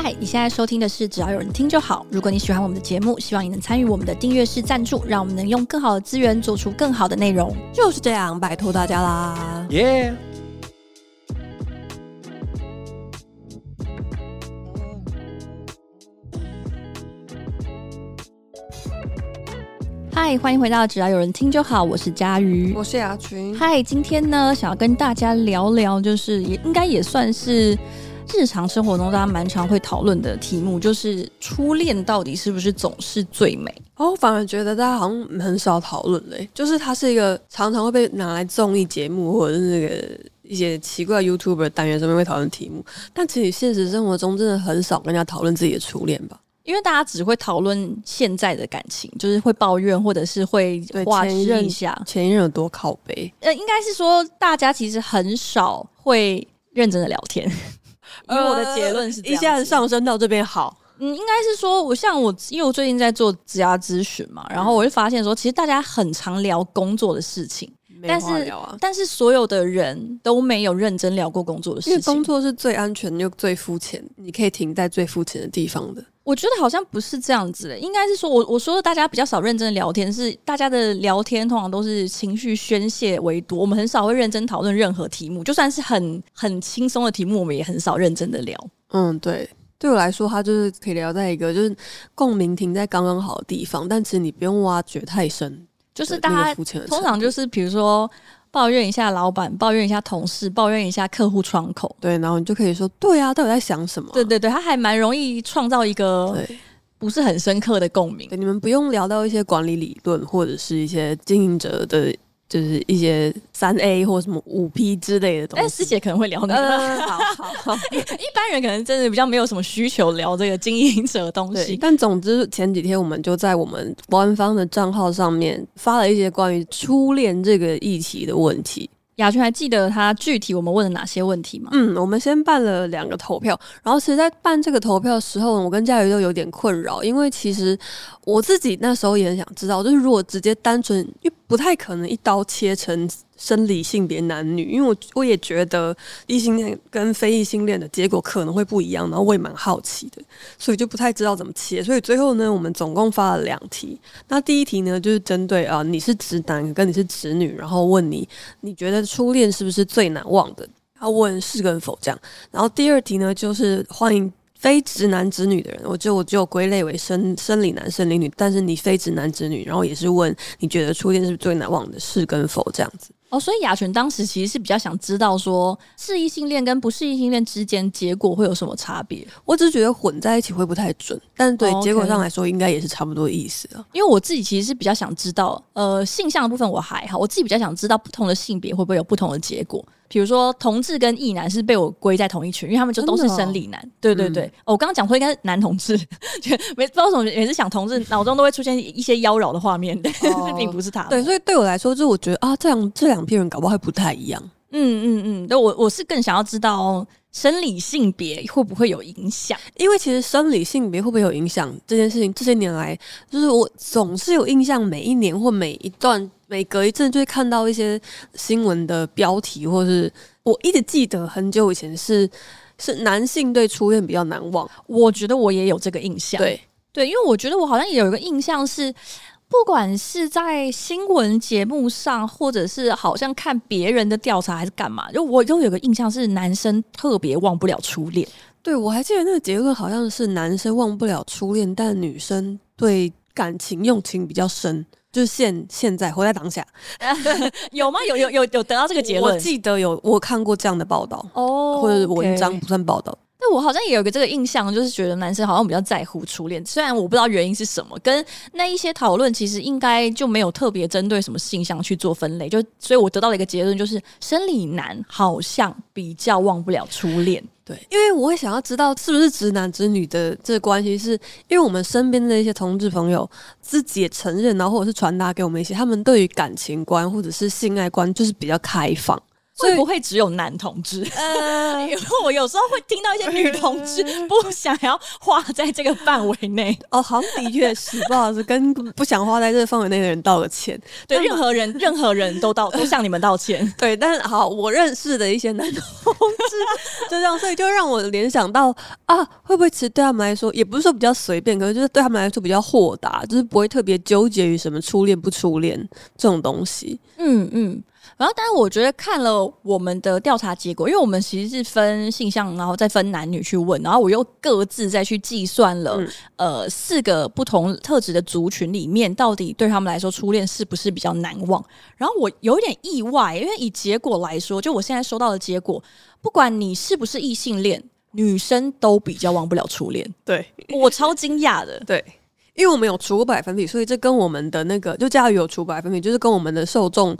嗨，你现在收听的是只要有人听就好。如果你喜欢我们的节目，希望你能参与我们的订阅式赞助，让我们能用更好的资源做出更好的内容。就是这样，拜托大家啦！耶！嗨，欢迎回到只要有人听就好，我是佳瑜，我是雅群。嗨，今天呢，想要跟大家聊聊，就是也应该也算是。日常生活中，大家蛮常会讨论的题目就是初恋到底是不是总是最美？哦，我反而觉得大家好像很少讨论嘞，就是它是一个常常会被拿来综艺节目或者是那个一些奇怪 YouTuber 单元上面会讨论题目，但其实现实生活中真的很少跟人家讨论自己的初恋吧？因为大家只会讨论现在的感情，就是会抱怨或者是会话前一任一下前一任有多靠背。呃，应该是说大家其实很少会认真的聊天。因为我的结论是，一下子上升到这边好，嗯，应该是说，我像我，因为我最近在做职涯咨询嘛，然后我就发现说，其实大家很常聊工作的事情，但是但是所有的人都没有认真聊过工作的事情，因为工作是最安全又最肤浅，你可以停在最肤浅的地方的。我觉得好像不是这样子的，应该是说我我说的大家比较少认真的聊天，是大家的聊天通常都是情绪宣泄为多，我们很少会认真讨论任何题目，就算是很很轻松的题目，我们也很少认真的聊。嗯，对，对我来说，它就是可以聊在一个就是共鸣停在刚刚好的地方，但其实你不用挖掘太深，就是大家通常就是比如说。抱怨一下老板，抱怨一下同事，抱怨一下客户窗口，对，然后你就可以说，对啊，到底在想什么？对对对，他还蛮容易创造一个不是很深刻的共鸣。对，你们不用聊到一些管理理论或者是一些经营者的。就是一些三 A 或什么五 P 之类的东西，但师姐可能会聊那个。呃、好好好，一般人可能真的比较没有什么需求聊这个经营者的东西。但总之前几天我们就在我们官方的账号上面发了一些关于初恋这个议题的问题。雅群还记得他具体我们问了哪些问题吗？嗯，我们先办了两个投票，然后其实，在办这个投票的时候，我跟佳瑜都有点困扰，因为其实我自己那时候也很想知道，就是如果直接单纯，又不太可能一刀切成。生理性别男女，因为我我也觉得异性恋跟非异性恋的结果可能会不一样，然后我也蛮好奇的，所以就不太知道怎么切。所以最后呢，我们总共发了两题。那第一题呢，就是针对啊，你是直男跟你是直女，然后问你，你觉得初恋是不是最难忘的？要问是跟否这样。然后第二题呢，就是欢迎非直男直女的人，我就我就归类为生生理男生理女，但是你非直男直女，然后也是问你觉得初恋是不是最难忘的？是跟否这样子。哦，所以雅璇当时其实是比较想知道说，是异性恋跟不是异性恋之间结果会有什么差别？我只是觉得混在一起会不太准，但对结果上来说，应该也是差不多意思啊。因为我自己其实是比较想知道，呃，性向的部分我还好，我自己比较想知道不同的性别会不会有不同的结果。比如说同志跟异男是被我归在同一群，因为他们就都是生理男。哦、对对对，嗯哦、我刚刚讲说应该是男同志，没不知道为什么每次想同志，脑中都会出现一些妖娆的画面，但是 并不是他。对，所以对我来说，就我觉得啊，这样这两批人搞不好会不太一样。嗯嗯嗯，对我我是更想要知道生理性别会不会有影响，因为其实生理性别会不会有影响这件事情，这些年来就是我总是有印象，每一年或每一段。每隔一阵就会看到一些新闻的标题，或是我一直记得很久以前是是男性对初恋比较难忘。我觉得我也有这个印象，对对，因为我觉得我好像也有一个印象是，不管是在新闻节目上，或者是好像看别人的调查还是干嘛，就我都有个印象是男生特别忘不了初恋。对，我还记得那个结论好像是男生忘不了初恋，但女生对感情用情比较深。就是现现在活在当下，有吗？有有有有得到这个结论？我记得有我看过这样的报道哦，或者文章不算报道。但我好像也有个这个印象，就是觉得男生好像比较在乎初恋，虽然我不知道原因是什么。跟那一些讨论其实应该就没有特别针对什么性向去做分类，就所以我得到了一个结论，就是生理男好像比较忘不了初恋。对，因为我会想要知道是不是直男直女的这个关系，是因为我们身边的一些同志朋友自己也承认，然后或者是传达给我们一些他们对于感情观或者是性爱观就是比较开放，会不会只有男同志？呃，因为我有时候会听到一些女同志不想要画在这个范围内。哦，好像的确是，不好意思，跟不想画在这个范围内的人道个歉。对，任何人，任何人都道，都向你们道歉。对，但是好，我认识的一些男同志就这样，所以就让我联想到啊，会不会其实对他们来说，也不是说比较随便，可能就是对他们来说比较豁达，就是不会特别纠结于什么初恋不初恋这种东西。嗯嗯。然后，但是我觉得看了我们的调查结果，因为我们其实是分性向，然后再分男女去问，然后我又各自再去计算了，嗯、呃，四个不同特质的族群里面，到底对他们来说初恋是不是比较难忘？然后我有点意外，因为以结果来说，就我现在收到的结果，不管你是不是异性恋，女生都比较忘不了初恋。对，我超惊讶的。对，因为我们有除过百分比，所以这跟我们的那个就嘉瑜有除百分比，就是跟我们的受众。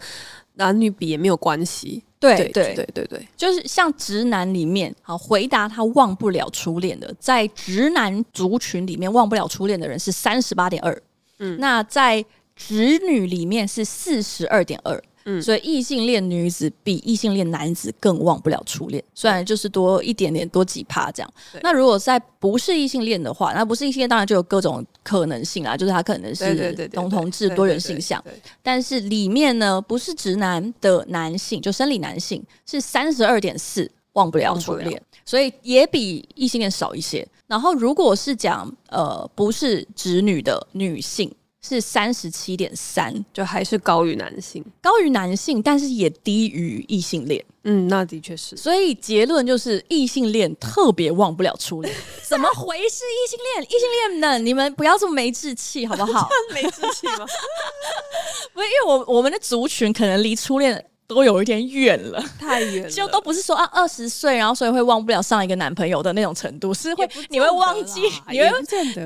男女比也没有关系，对对对。对对对，就是像直男里面，好回答他忘不了初恋的，在直男族群里面忘不了初恋的人是三十八点二，嗯，那在直女里面是四十二点二。嗯，所以异性恋女子比异性恋男子更忘不了初恋，虽然就是多一点点，多几趴这样。那如果在不是异性恋的话，那不是异性恋当然就有各种可能性啊，就是他可能是同同志多元性向，但是里面呢，不是直男的男性，就生理男性是三十二点四忘不了初恋，所以也比异性恋少一些。然后如果是讲呃不是直女的女性。是三十七点三，就还是高于男性，高于男性，但是也低于异性恋。嗯，那的确是。所以结论就是异性恋特别忘不了初恋。怎么回事？异性恋，异性恋呢？你们不要这么没志气，好不好？没志气吗？不是，因为我我们的族群可能离初恋。都有一点远了，太远了，就都不是说啊二十岁，然后所以会忘不了上一个男朋友的那种程度，是会你会忘记，你会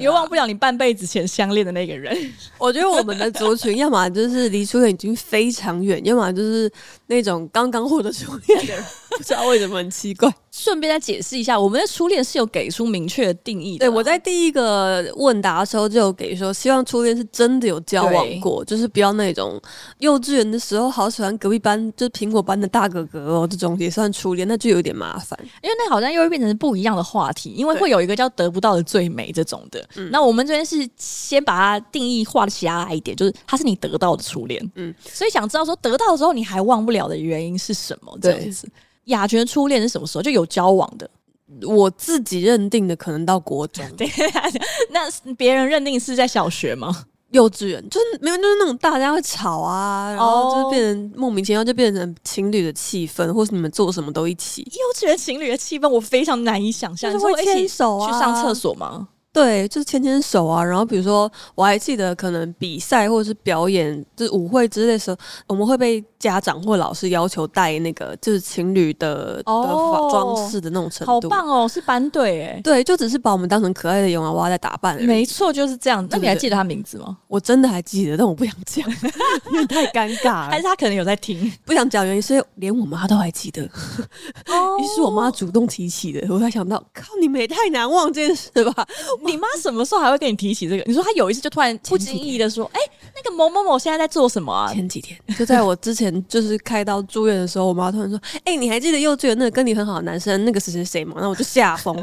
你会忘不了你半辈子前相恋的那个人。我觉得我们的族群，要么就是离初恋已经非常远，要么就是那种刚刚获得初恋的人，不知道为什么很奇怪。顺便再解释一下，我们的初恋是有给出明确的定义的。对，我在第一个问答的时候就有给说，希望初恋是真的有交往过，就是不要那种幼稚园的时候好喜欢隔壁班就是苹果班的大哥哥哦，这种也算初恋，那就有点麻烦。因为那好像又会变成不一样的话题，因为会有一个叫得不到的最美这种的。那我们这边是先把它定义画的狭隘一点，就是它是你得到的初恋。嗯，所以想知道说得到的时候你还忘不了的原因是什么？这样子。雅娟的初恋是什么时候？就有交往的，我自己认定的可能到国中。对，那别人认定是在小学吗？幼稚园就是没有，就是那种大家会吵啊，然后就是变成莫名其妙就变成情侣的气氛，或是你们做什么都一起。幼稚园情侣的气氛我非常难以想象，就是会牵手啊，去上厕所吗？对，就是牵牵手啊，然后比如说我还记得，可能比赛或者是表演，就是舞会之类的时候，我们会被家长或老师要求带那个就是情侣的、哦、的装饰的那种程度。好棒哦，是班队哎。对，就只是把我们当成可爱的洋娃娃在打扮。没错，就是这样。那你还记得他名字吗？我真的还记得，但我不想讲，因为太尴尬了。还是他可能有在听，不想讲原因，所以连我妈都还记得。哦，于是我妈主动提起的，我才想到，靠，你们也太难忘这件事吧。你妈什么时候还会跟你提起这个？你说她有一次就突然不经意的说：“哎、欸，那个某某某现在在做什么啊？”前几天就在我之前就是开刀住院的时候，我妈突然说：“ 哎、欸，你还记得幼稚园那个跟你很好的男生，那个是谁谁吗？”那我就吓疯。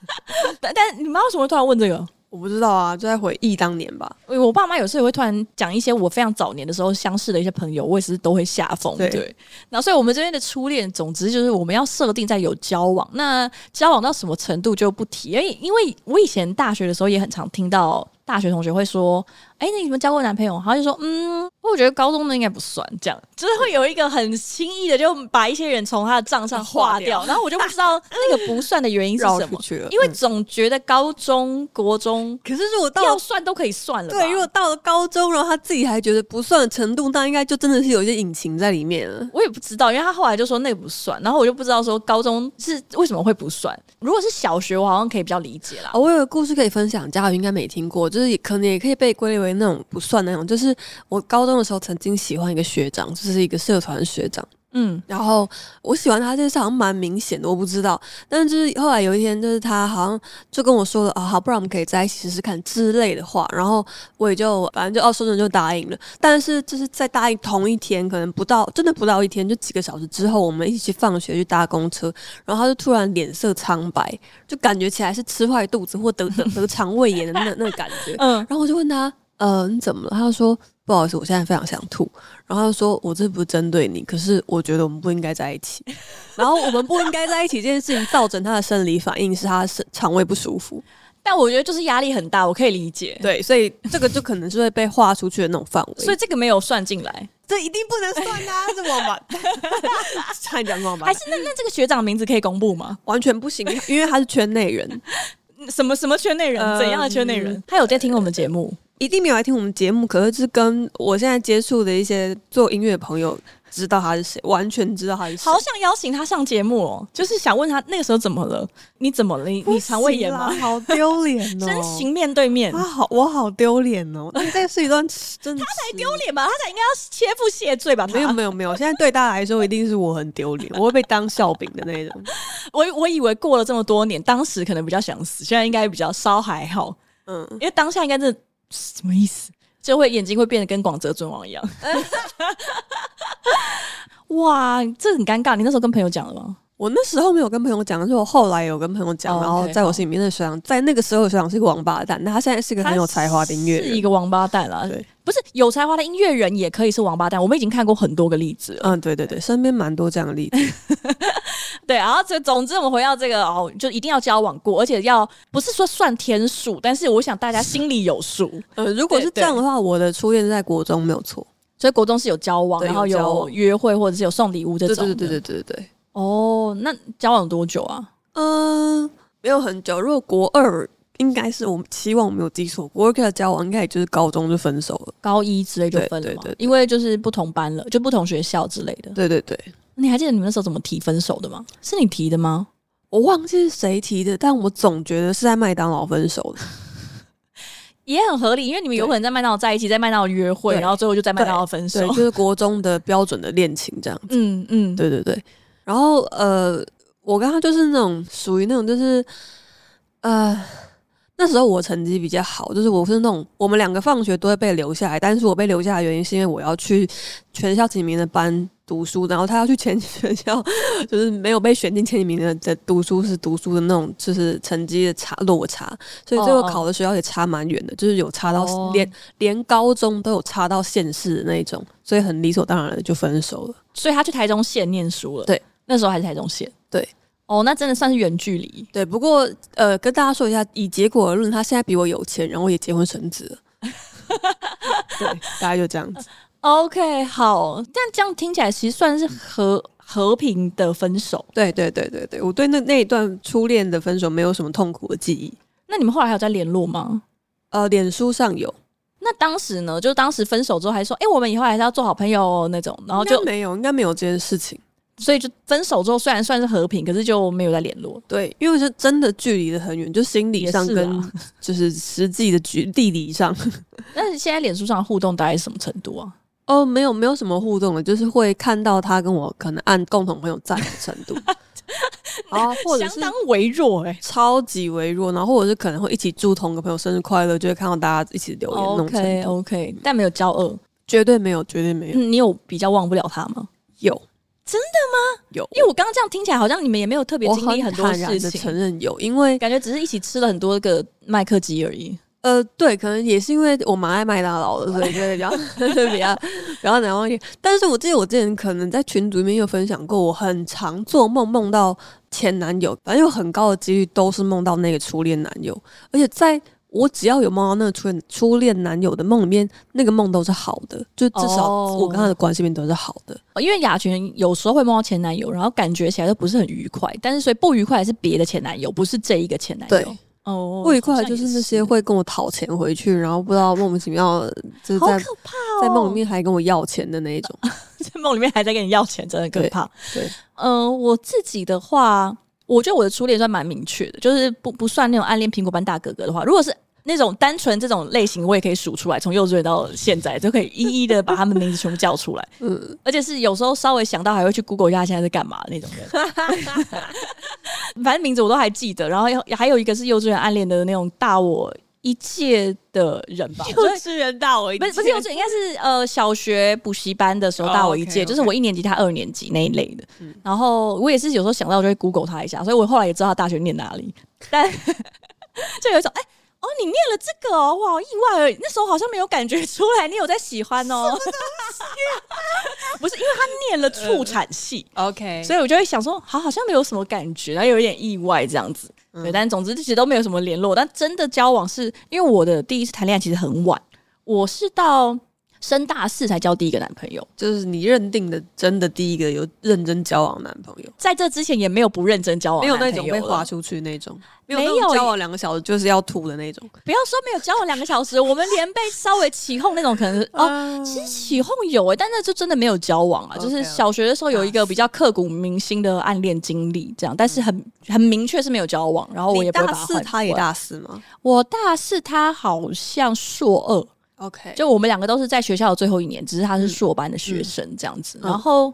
但但你妈为什么会突然问这个？我不知道啊，就在回忆当年吧。我爸妈有时候也会突然讲一些我非常早年的时候相识的一些朋友，我也是都会吓疯。对，对，然后所以我们这边的初恋，总之就是我们要设定在有交往，那交往到什么程度就不提。因为因为我以前大学的时候也很常听到大学同学会说。哎，那你们交过男朋友？他就说，嗯，我觉得高中的应该不算，这样就是会有一个很轻易的就把一些人从他的账上划掉，然后我就不知道那个不算的原因是什么，因为总觉得高中、国中，可是如果到要算都可以算了，对，如果到了高中，然后他自己还觉得不算的程度，那应该就真的是有一些隐情在里面了。我也不知道，因为他后来就说那个不算，然后我就不知道说高中是为什么会不算。如果是小学，我好像可以比较理解啦。哦，我有个故事可以分享，嘉瑜应该没听过，就就是可能也可以被归类为那种不算那种。就是我高中的时候曾经喜欢一个学长，就是一个社团学长。嗯，然后我喜欢他这件事好像蛮明显的，我不知道。但是就是后来有一天，就是他好像就跟我说了啊，好，不然我们可以在一起试试看之类的话。然后我也就反正就哦，说着就答应了。但是就是在答应同一天，可能不到真的不到一天，就几个小时之后，我们一起去放学去搭公车，然后他就突然脸色苍白，就感觉起来是吃坏肚子或得得得肠胃炎的那那个感觉。嗯，然后我就问他，呃，你怎么了？他就说。不好意思，我现在非常想吐。然后他说：“我这不是针对你，可是我觉得我们不应该在一起。然后我们不应该在一起这件事情造成他的生理反应是他是肠胃不舒服。但我觉得就是压力很大，我可以理解。对，所以这个就可能是会被划出去的那种范围。所以这个没有算进来，这一定不能算啊！是王八蛋，差点讲王八蛋。还是那那这个学长名字可以公布吗？完全不行，因为他是圈内人。什么什么圈内人？怎样的圈内人？他有在听我们节目。”一定没有来听我们节目，可是是跟我现在接触的一些做音乐的朋友知道他是谁，完全知道他是谁。好想邀请他上节目哦，就是想问他那个时候怎么了？你怎么了？你肠胃炎吗？好丢脸哦！真行面对面，他好，我好丢脸哦！那这是一段真的，他才丢脸吧？他才应该要切腹谢罪吧？没有没有没有，现在对大家来说一定是我很丢脸，我会被当笑柄的那种。我我以为过了这么多年，当时可能比较想死，现在应该比较稍还好。嗯，因为当下应该是。什么意思？就会眼睛会变得跟广泽尊王一样。哇，这很尴尬。你那时候跟朋友讲了吗？我那时候没有跟朋友讲，是我后来有跟朋友讲。Oh, okay, 然后在我心里面的学长，在那个时候的学长是一个王八蛋。那他现在是一个很有才华的音乐人，是一个王八蛋啦。对，不是有才华的音乐人也可以是王八蛋。我们已经看过很多个例子了。嗯，对对对，身边蛮多这样的例子。对，然后这总之我们回到这个哦，就一定要交往过，而且要不是说算天数，但是我想大家心里有数。呃，如果是这样的话，我的初恋是在国中没有错，所以国中是有交往，然后有约会或者是有送礼物这种。对对对对对对对。哦，那交往多久啊？嗯、呃，没有很久。如果国二，应该是我们期望我没有记错，国二跟他交往，应该也就是高中就分手了，高一之类就分了。对对，对对，因为就是不同班了，就不同学校之类的。对对对。你还记得你们那时候怎么提分手的吗？是你提的吗？我忘记是谁提的，但我总觉得是在麦当劳分手的，也很合理，因为你们有可能在麦当劳在一起，在麦当劳约会，然后最后就在麦当劳分手，就是国中的标准的恋情这样子。嗯嗯，对对对。然后呃，我跟他就是那种属于那种就是呃。那时候我成绩比较好，就是我是那种我们两个放学都会被留下来，但是我被留下来的原因是因为我要去全校前几名的班读书，然后他要去前学校就是没有被选进前几名的的读书是读书的那种，就是成绩的差落差，所以最后考的学校也差蛮远的，就是有差到连连高中都有差到县市的那种，所以很理所当然的就分手了。所以他去台中县念书了，对，那时候还是台中县，对。哦，那真的算是远距离。对，不过呃，跟大家说一下，以结果而论，他现在比我有钱，然后也结婚生子了。对，大家就这样子。OK，好，但这样听起来其实算是和和平的分手。对，对，对，对，对，我对那那一段初恋的分手没有什么痛苦的记忆。那你们后来还有在联络吗？呃，脸书上有。那当时呢？就当时分手之后还说，哎、欸，我们以后还是要做好朋友哦，那种，然后就没有，应该没有这件事情。所以就分手之后，虽然算是和平，可是就没有再联络。对，因为是真的距离的很远，就心理上跟就是实际的距地理上。但是现在脸书上互动大概是什么程度啊？哦，没有没有什么互动了，就是会看到他跟我可能按共同朋友赞的程度，啊，或者是相当微弱哎、欸，超级微弱，然后或者是可能会一起祝同个朋友生日快乐，就会看到大家一起留言。OK OK，但没有交恶，绝对没有，绝对没有。嗯，你有比较忘不了他吗？有。真的吗？有，因为我刚刚这样听起来，好像你们也没有特别经历很多事情。承认有，因为感觉只是一起吃了很多个麦克鸡而已。呃，对，可能也是因为我蛮爱麦当劳的，所以就比较比较 比较难忘记。但是我记得我之前可能在群组里面有分享过，我很常做梦梦到前男友，反正有很高的几率都是梦到那个初恋男友，而且在。我只要有梦到那个初恋初恋男友的梦里面，那个梦都是好的，就至少我跟他的关系面都是好的。哦，因为雅群有时候会梦到前男友，然后感觉起来都不是很愉快，但是所以不愉快是别的前男友，不是这一个前男友。对，哦，不愉快就是那些会跟我讨钱回去，然后不知道莫名其妙就是在可怕哦，在梦里面还跟我要钱的那一种，在梦里面还在跟你要钱，真的可怕。对，嗯、呃，我自己的话。我觉得我的初恋算蛮明确的，就是不不算那种暗恋苹果班大哥哥的话，如果是那种单纯这种类型，我也可以数出来，从幼稚园到现在都可以一一的把他们名字全部叫出来。嗯，而且是有时候稍微想到还会去 Google 一下现在在干嘛那种人。反正名字我都还记得。然后还有一个是幼稚园暗恋的那种大我一届的人吧，幼稚园大我一届，不是不是幼稚园，应该是呃小学补习班的时候大我一届，oh, okay, okay. 就是我一年级他二年级那一类的。嗯，然后我也是有时候想到就会 Google 他一下，所以我后来也知道他大学念哪里，但 就有一种哎。欸哦，你念了这个哦，我好意外而已。那时候好像没有感觉出来，你有在喜欢哦。不是，因为他念了畜产系、呃、，OK，所以我就会想说，好，好像没有什么感觉，然后有一点意外这样子。嗯、对，但总之其实都没有什么联络。但真的交往是因为我的第一次谈恋爱其实很晚，我是到。升大四才交第一个男朋友，就是你认定的真的第一个有认真交往的男朋友。在这之前也没有不认真交往，没有那种被划出去那种，没有交往两个小时就是要吐的那种。不要说没有交往两个小时，我们连被稍微起哄那种，可能是 哦，其实起哄有诶、欸，但那就真的没有交往啊。就是小学的时候有一个比较刻骨铭心的暗恋经历，这样，但是很很明确是没有交往。然后我也大四他也大四吗？我大四，他好像硕二。OK，就我们两个都是在学校的最后一年，只是他是硕班的学生这样子。嗯嗯、然后，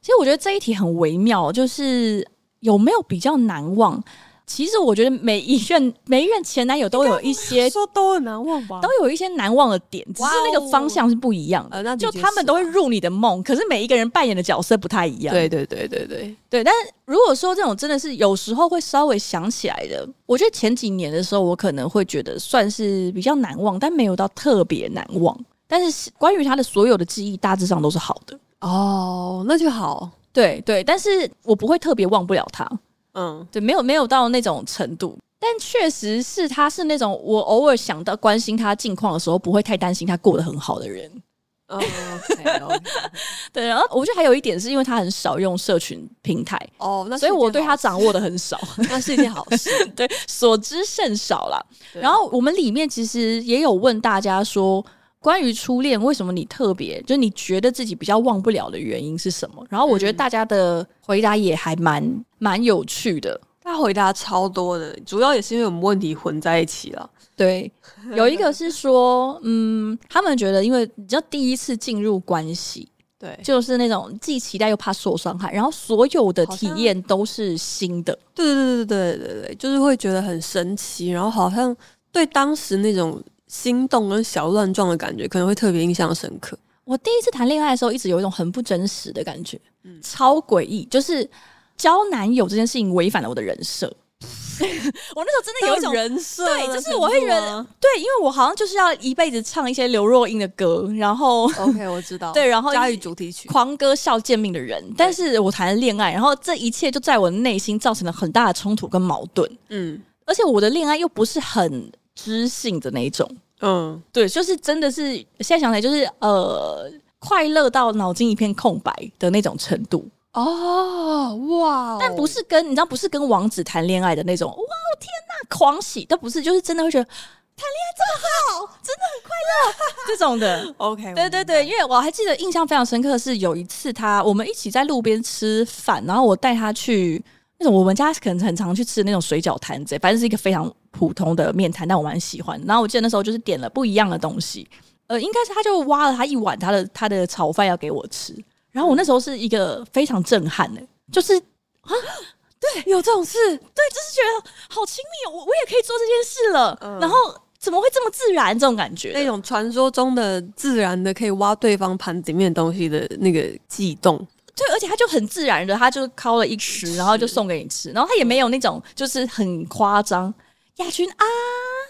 其实我觉得这一题很微妙，就是有没有比较难忘？其实我觉得每一任每一任前男友都有一些说都很难忘吧，都有一些难忘的点，只是那个方向是不一样的。呃、就他们都会入你的梦，可是每一个人扮演的角色不太一样。对对对对对对。但是如果说这种真的是有时候会稍微想起来的，我觉得前几年的时候我可能会觉得算是比较难忘，但没有到特别难忘。但是关于他的所有的记忆，大致上都是好的。哦，那就好。对对，但是我不会特别忘不了他。嗯，对，没有没有到那种程度，但确实是他是那种我偶尔想到关心他近况的时候，不会太担心他过得很好的人。哦，okay, okay. 对，然后我觉得还有一点是因为他很少用社群平台哦，那所以我对他掌握的很少，那是一件好事。对，所知甚少啦。然后我们里面其实也有问大家说，关于初恋，为什么你特别，就是你觉得自己比较忘不了的原因是什么？然后我觉得大家的回答也还蛮蛮有趣的，他回答超多的，主要也是因为我们问题混在一起了。对，有一个是说，嗯，他们觉得因为你知道第一次进入关系，对，就是那种既期待又怕受伤害，然后所有的体验都是新的。对对对对对对对，就是会觉得很神奇，然后好像对当时那种。心动跟小乱撞的感觉可能会特别印象深刻。我第一次谈恋爱的时候，一直有一种很不真实的感觉，嗯、超诡异。就是交男友这件事情违反了我的人设。我那时候真的有一种人设，对，就是我会觉得，对，因为我好像就是要一辈子唱一些刘若英的歌，然后 OK，我知道，对，然后家语主题曲，狂歌笑见命的人。但是我谈了恋爱，然后这一切就在我的内心造成了很大的冲突跟矛盾。嗯，而且我的恋爱又不是很知性的那一种。嗯，对，就是真的是现在想起来，就是呃，快乐到脑筋一片空白的那种程度哦，哇！但不是跟你知道，不是跟王子谈恋爱的那种，哇，天哪，狂喜，都不是，就是真的会觉得谈恋爱这么好，真的很快乐 这种的。OK，对对对，因为我还记得印象非常深刻的是有一次他我们一起在路边吃饭，然后我带他去。那种我们家可能很常去吃的那种水饺摊子，反正是一个非常普通的面摊，但我蛮喜欢。然后我记得那时候就是点了不一样的东西，呃，应该是他就挖了他一碗他的他的炒饭要给我吃。然后我那时候是一个非常震撼的，就是啊，对，有这种事，对，就是觉得好亲密，我我也可以做这件事了。嗯、然后怎么会这么自然？这种感觉，那种传说中的自然的可以挖对方盘子里面的东西的那个悸动。对，而且他就很自然的，他就烤了一吃，然后就送给你吃，然后他也没有那种就是很夸张，亚群啊，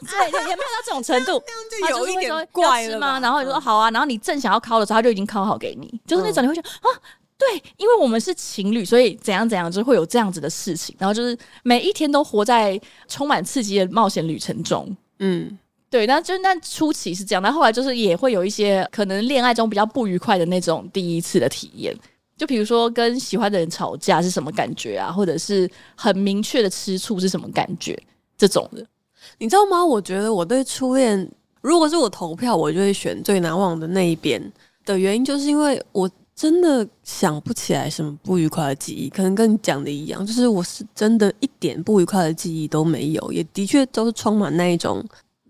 对对，也没有到这种程度，那就有一点怪了吗？然后你说好啊，然后你正想要烤的时候，他就已经烤好给你，就是那种你会觉得啊，对，因为我们是情侣，所以怎样怎样就会有这样子的事情，然后就是每一天都活在充满刺激的冒险旅程中，嗯，对，那就那初期是这样，但后来就是也会有一些可能恋爱中比较不愉快的那种第一次的体验。就比如说跟喜欢的人吵架是什么感觉啊，或者是很明确的吃醋是什么感觉？这种的，你知道吗？我觉得我对初恋，如果是我投票，我就会选最难忘的那一边的原因，就是因为我真的想不起来什么不愉快的记忆，可能跟你讲的一样，就是我是真的一点不愉快的记忆都没有，也的确都是充满那一种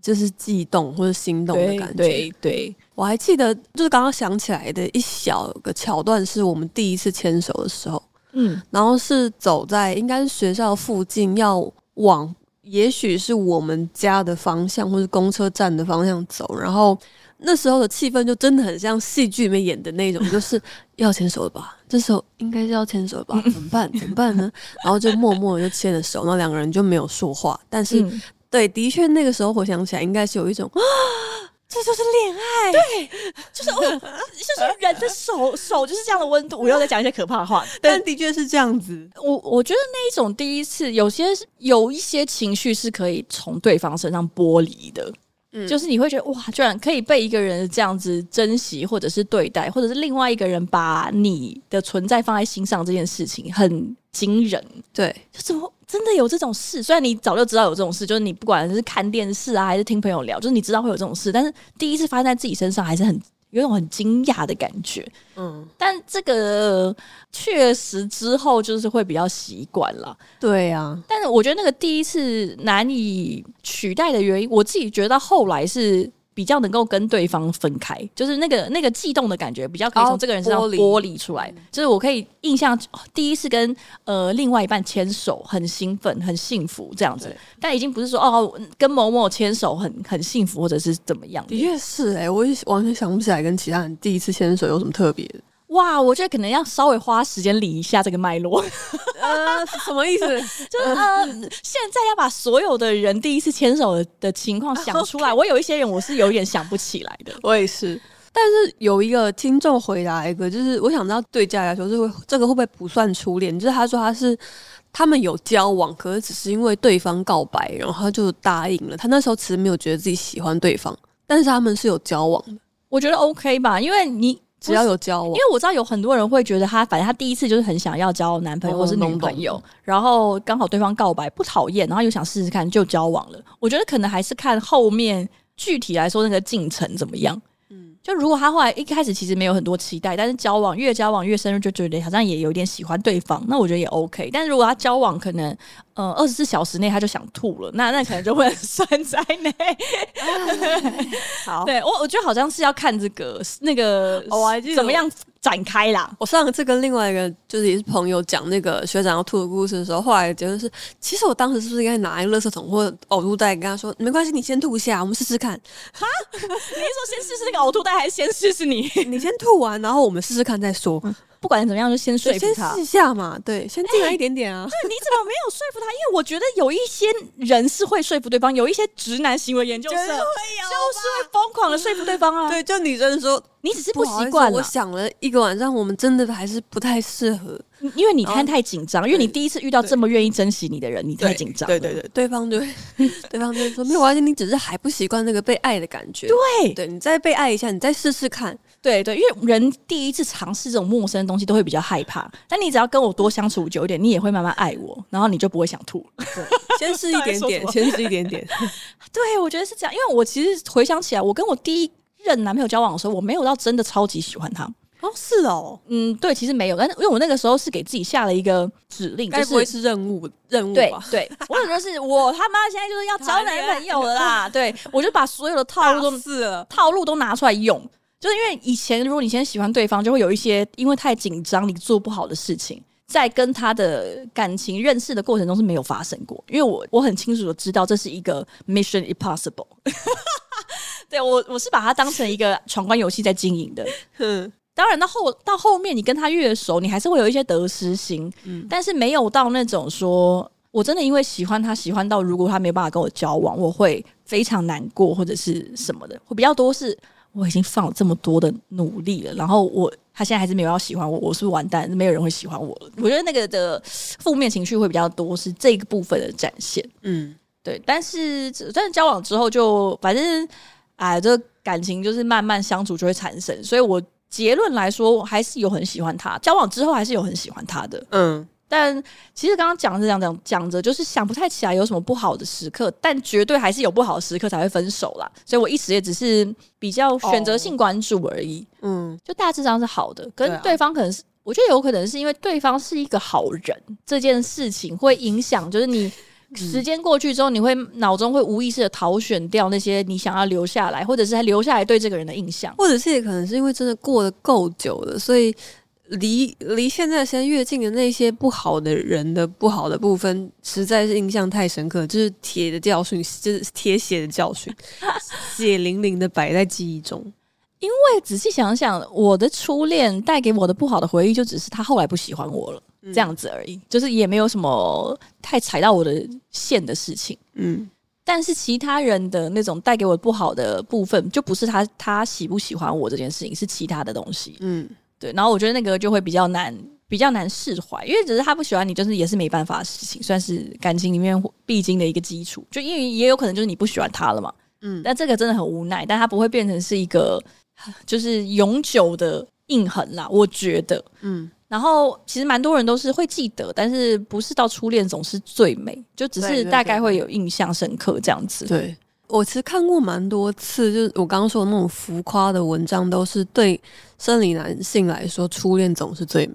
就是悸动或者心动的感觉。对，对，对我还记得，就是刚刚想起来的一小个桥段，是我们第一次牵手的时候，嗯，然后是走在应该是学校附近，要往也许是我们家的方向，或是公车站的方向走，然后。那时候的气氛就真的很像戏剧里面演的那种，就是 要牵手了吧？这时候应该是要牵手了吧？怎么办？怎么办呢？然后就默默就牵了手，然后两个人就没有说话。但是，嗯、对，的确那个时候回想起来，应该是有一种啊，这就是恋爱，对，就是哦，就是人的手手就是这样的温度。我又在讲一些可怕的话，但的确是这样子。我我觉得那一种第一次，有些有一些情绪是可以从对方身上剥离的。就是你会觉得哇，居然可以被一个人这样子珍惜，或者是对待，或者是另外一个人把你的存在放在心上，这件事情很惊人。对，就怎么真的有这种事？虽然你早就知道有这种事，就是你不管是看电视啊，还是听朋友聊，就是你知道会有这种事，但是第一次发生在自己身上，还是很。有种很惊讶的感觉，嗯，但这个确实之后就是会比较习惯了，对啊。但是我觉得那个第一次难以取代的原因，我自己觉得后来是。比较能够跟对方分开，就是那个那个悸动的感觉，比较可以从这个人身上剥离出来。就是我可以印象第一次跟呃另外一半牵手，很兴奋，很幸福这样子。但已经不是说哦，跟某某牵手很很幸福，或者是怎么样。的确是哎、欸，我也完全想不起来跟其他人第一次牵手有什么特别的。哇，我觉得可能要稍微花时间理一下这个脉络。呃，什么意思？就是呃，现在要把所有的人第一次牵手的，情况想出来。我有一些人我是有点想不起来的。我也是。但是有一个听众回答一个，就是我想知道对家来说，是会这个会不会不算初恋？就是他说他是他们有交往，可是只是因为对方告白，然后他就答应了。他那时候其实没有觉得自己喜欢对方，但是他们是有交往的。我觉得 OK 吧，因为你。只要有交往，因为我知道有很多人会觉得他，反正他第一次就是很想要交男朋友或是女朋友，然后刚好对方告白不讨厌，然后又想试试看就交往了。我觉得可能还是看后面具体来说那个进程怎么样。就如果他后来一开始其实没有很多期待，但是交往越交往越深入，就觉得好像也有点喜欢对方，那我觉得也 OK。但是如果他交往可能呃二十四小时内他就想吐了，那那可能就会算在内。好，对我我觉得好像是要看这个那个怎么样。展开啦！我上次跟另外一个就是也是朋友讲那个学长要吐的故事的时候，后来结论是，其实我当时是不是应该拿一个垃圾桶或呕吐袋跟他说，没关系，你先吐一下，我们试试看。哈？你是说先试试那个呕吐袋，还是先试试你？你先吐完，然后我们试试看再说。嗯不管怎么样，就先说服他，先试一下嘛。对，先进来一点点啊。对，你怎么没有说服他？因为我觉得有一些人是会说服对方，有一些直男行为研究社就是会疯狂的说服对方啊。对，就女生说你只是不习惯。我想了一个晚上，我们真的还是不太适合，因为你看太紧张，因为你第一次遇到这么愿意珍惜你的人，你太紧张。对对对，对方就会，对方就会说没有关系，你只是还不习惯那个被爱的感觉。对，对你再被爱一下，你再试试看。对对，因为人第一次尝试这种陌生的东西都会比较害怕，但你只要跟我多相处久一点，你也会慢慢爱我，然后你就不会想吐。对，先试一点点，先试一点点。对，我觉得是这样，因为我其实回想起来，我跟我第一任男朋友交往的时候，我没有到真的超级喜欢他。哦，是哦，嗯，对，其实没有，但是因为我那个时候是给自己下了一个指令，该不会是任务任务吧？对，对我可能是我他妈现在就是要交男朋友了啦，对我就把所有的套路都试了，套路都拿出来用。就是因为以前，如果你先喜欢对方，就会有一些因为太紧张你做不好的事情，在跟他的感情认识的过程中是没有发生过。因为我我很清楚的知道这是一个 Mission Impossible，对，我我是把它当成一个闯关游戏在经营的。嗯，当然到后到后面你跟他越熟，你还是会有一些得失心，嗯，但是没有到那种说我真的因为喜欢他喜欢到如果他没有办法跟我交往，我会非常难过或者是什么的，会比较多是。我已经放了这么多的努力了，然后我他现在还是没有要喜欢我，我是不是完蛋？没有人会喜欢我了。我觉得那个的负面情绪会比较多，是这个部分的展现。嗯，对。但是但是交往之后就反正哎，这感情就是慢慢相处就会产生。所以我结论来说，我还是有很喜欢他。交往之后还是有很喜欢他的。嗯。但其实刚刚讲是这样讲讲着，就是想不太起来有什么不好的时刻，但绝对还是有不好的时刻才会分手啦。所以我一时也只是比较选择性关注而已。哦、嗯，就大致上是好的，跟对方可能是，我觉得有可能是因为对方是一个好人，这件事情会影响，就是你时间过去之后，你会脑中会无意识的挑选掉那些你想要留下来，或者是还留下来对这个人的印象，或者是也可能是因为真的过得够久了，所以离离现在时间越近的那些不好的人的不好的部分，实在是印象太深刻，就是铁的教训，就是铁血的教训，血淋淋的摆在记忆中。因为仔细想想，我的初恋带给我的不好的回忆，就只是他后来不喜欢我了。这样子而已，就是也没有什么太踩到我的线的事情。嗯，但是其他人的那种带给我不好的部分，就不是他他喜不喜欢我这件事情，是其他的东西。嗯，对。然后我觉得那个就会比较难，比较难释怀，因为只是他不喜欢你，就是也是没办法的事情，算是感情里面必经的一个基础。就因为也有可能就是你不喜欢他了嘛。嗯，但这个真的很无奈，但他不会变成是一个就是永久的印痕啦。我觉得，嗯。然后其实蛮多人都是会记得，但是不是到初恋总是最美，就只是大概会有印象深刻这样子。对，我其实看过蛮多次，就是我刚刚说的那种浮夸的文章，都是对生理男性来说，初恋总是最美。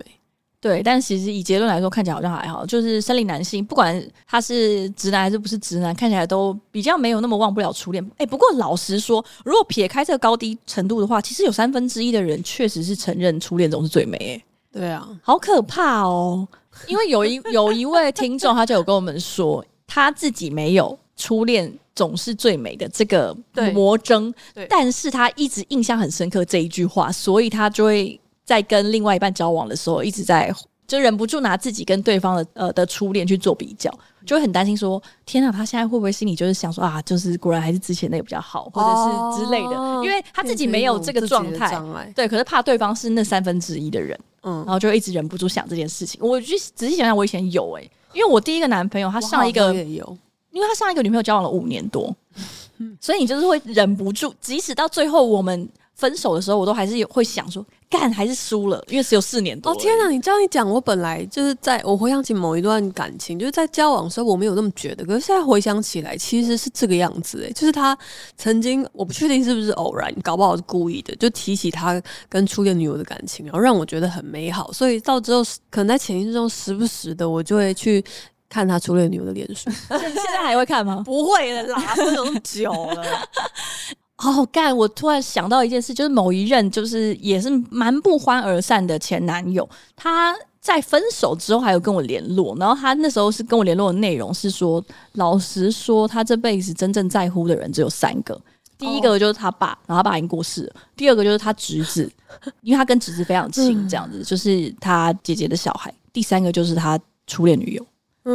对，但其实以结论来说，看起来好像还好，就是生理男性不管他是直男还是不是直男，看起来都比较没有那么忘不了初恋。哎，不过老实说，如果撇开这个高低程度的话，其实有三分之一的人确实是承认初恋总是最美。哎。对啊，好可怕哦！因为有一有一位听众，他就有跟我们说，他自己没有初恋总是最美的这个魔怔，但是他一直印象很深刻这一句话，所以他就会在跟另外一半交往的时候，一直在就忍不住拿自己跟对方的呃的初恋去做比较，就会很担心说，天哪，他现在会不会心里就是想说啊，就是果然还是之前那个比较好，或者是之类的，哦、因为他自己没有这个状态，对，可是怕对方是那三分之一的人。嗯，然后就一直忍不住想这件事情。我就仔细想想，我以前有哎、欸，因为我第一个男朋友他上一个，因为他上一个女朋友交往了五年多，所以你就是会忍不住，即使到最后我们分手的时候，我都还是有会想说。干还是输了，因为只有四年多。哦天哪！你这样一讲，我本来就是在我回想起某一段感情，就是在交往的时候，我没有那么觉得。可是现在回想起来，其实是这个样子诶，就是他曾经，我不确定是不是偶然，搞不好是故意的，就提起他跟初恋女友的感情，然后让我觉得很美好。所以到之后，可能在潜意识中时不时的，我就会去看他初恋女友的脸书。现在还会看吗？不会了啦，都那么久了。好 干！我突然想到一件事，就是某一任就是也是蛮不欢而散的前男友，他在分手之后还有跟我联络，然后他那时候是跟我联络的内容是说，老实说，他这辈子真正在乎的人只有三个，第一个就是他爸，然后他爸已经过世了；第二个就是他侄子，因为他跟侄子非常亲，这样子就是他姐姐的小孩；第三个就是他初恋女友。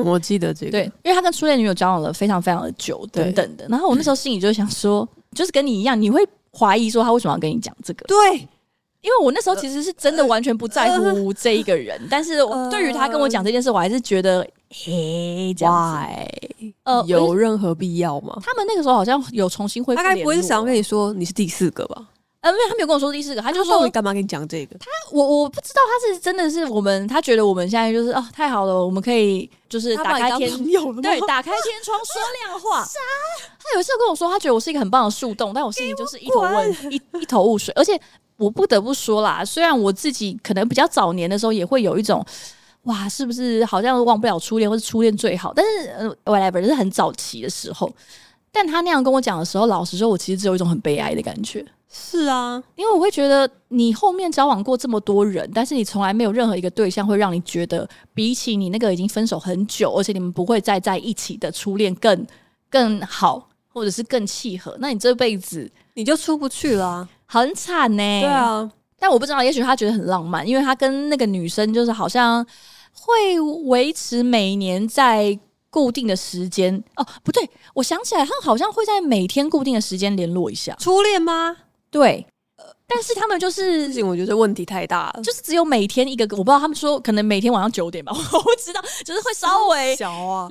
嗯，我记得这个，对，因为他跟初恋女友交往了非常非常的久，等等的。然后我那时候心里就想说。就是跟你一样，你会怀疑说他为什么要跟你讲这个？对，因为我那时候其实是真的完全不在乎这一个人，但是对于他跟我讲这件事，我还是觉得，嘿，这样子，呃，有任何必要吗？他们那个时候好像有重新恢复，他该不会是想要跟你说你是第四个吧？呃，没有，他没有跟我说第四个，他就说你干嘛跟你讲这个？他我我不知道他是真的是我们，他觉得我们现在就是哦太好了，我们可以就是打开天，对，打开天窗说亮话。啥？他有一次跟我说，他觉得我是一个很棒的树洞，但我心里就是一头雾一一头雾水。而且我不得不说啦，虽然我自己可能比较早年的时候也会有一种哇，是不是好像忘不了初恋，或是初恋最好？但是呃，whatever，是很早期的时候。但他那样跟我讲的时候，老实说，我其实只有一种很悲哀的感觉。是啊，因为我会觉得你后面交往过这么多人，但是你从来没有任何一个对象会让你觉得比起你那个已经分手很久，而且你们不会再在一起的初恋更更好，或者是更契合。那你这辈子你就出不去了啊，很惨呢、欸。对啊，但我不知道，也许他觉得很浪漫，因为他跟那个女生就是好像会维持每年在固定的时间。哦，不对，我想起来，他好像会在每天固定的时间联络一下。初恋吗？对，但是他们就是，我觉得问题太大了，就是只有每天一个，我不知道他们说可能每天晚上九点吧，我不知道，就是会稍微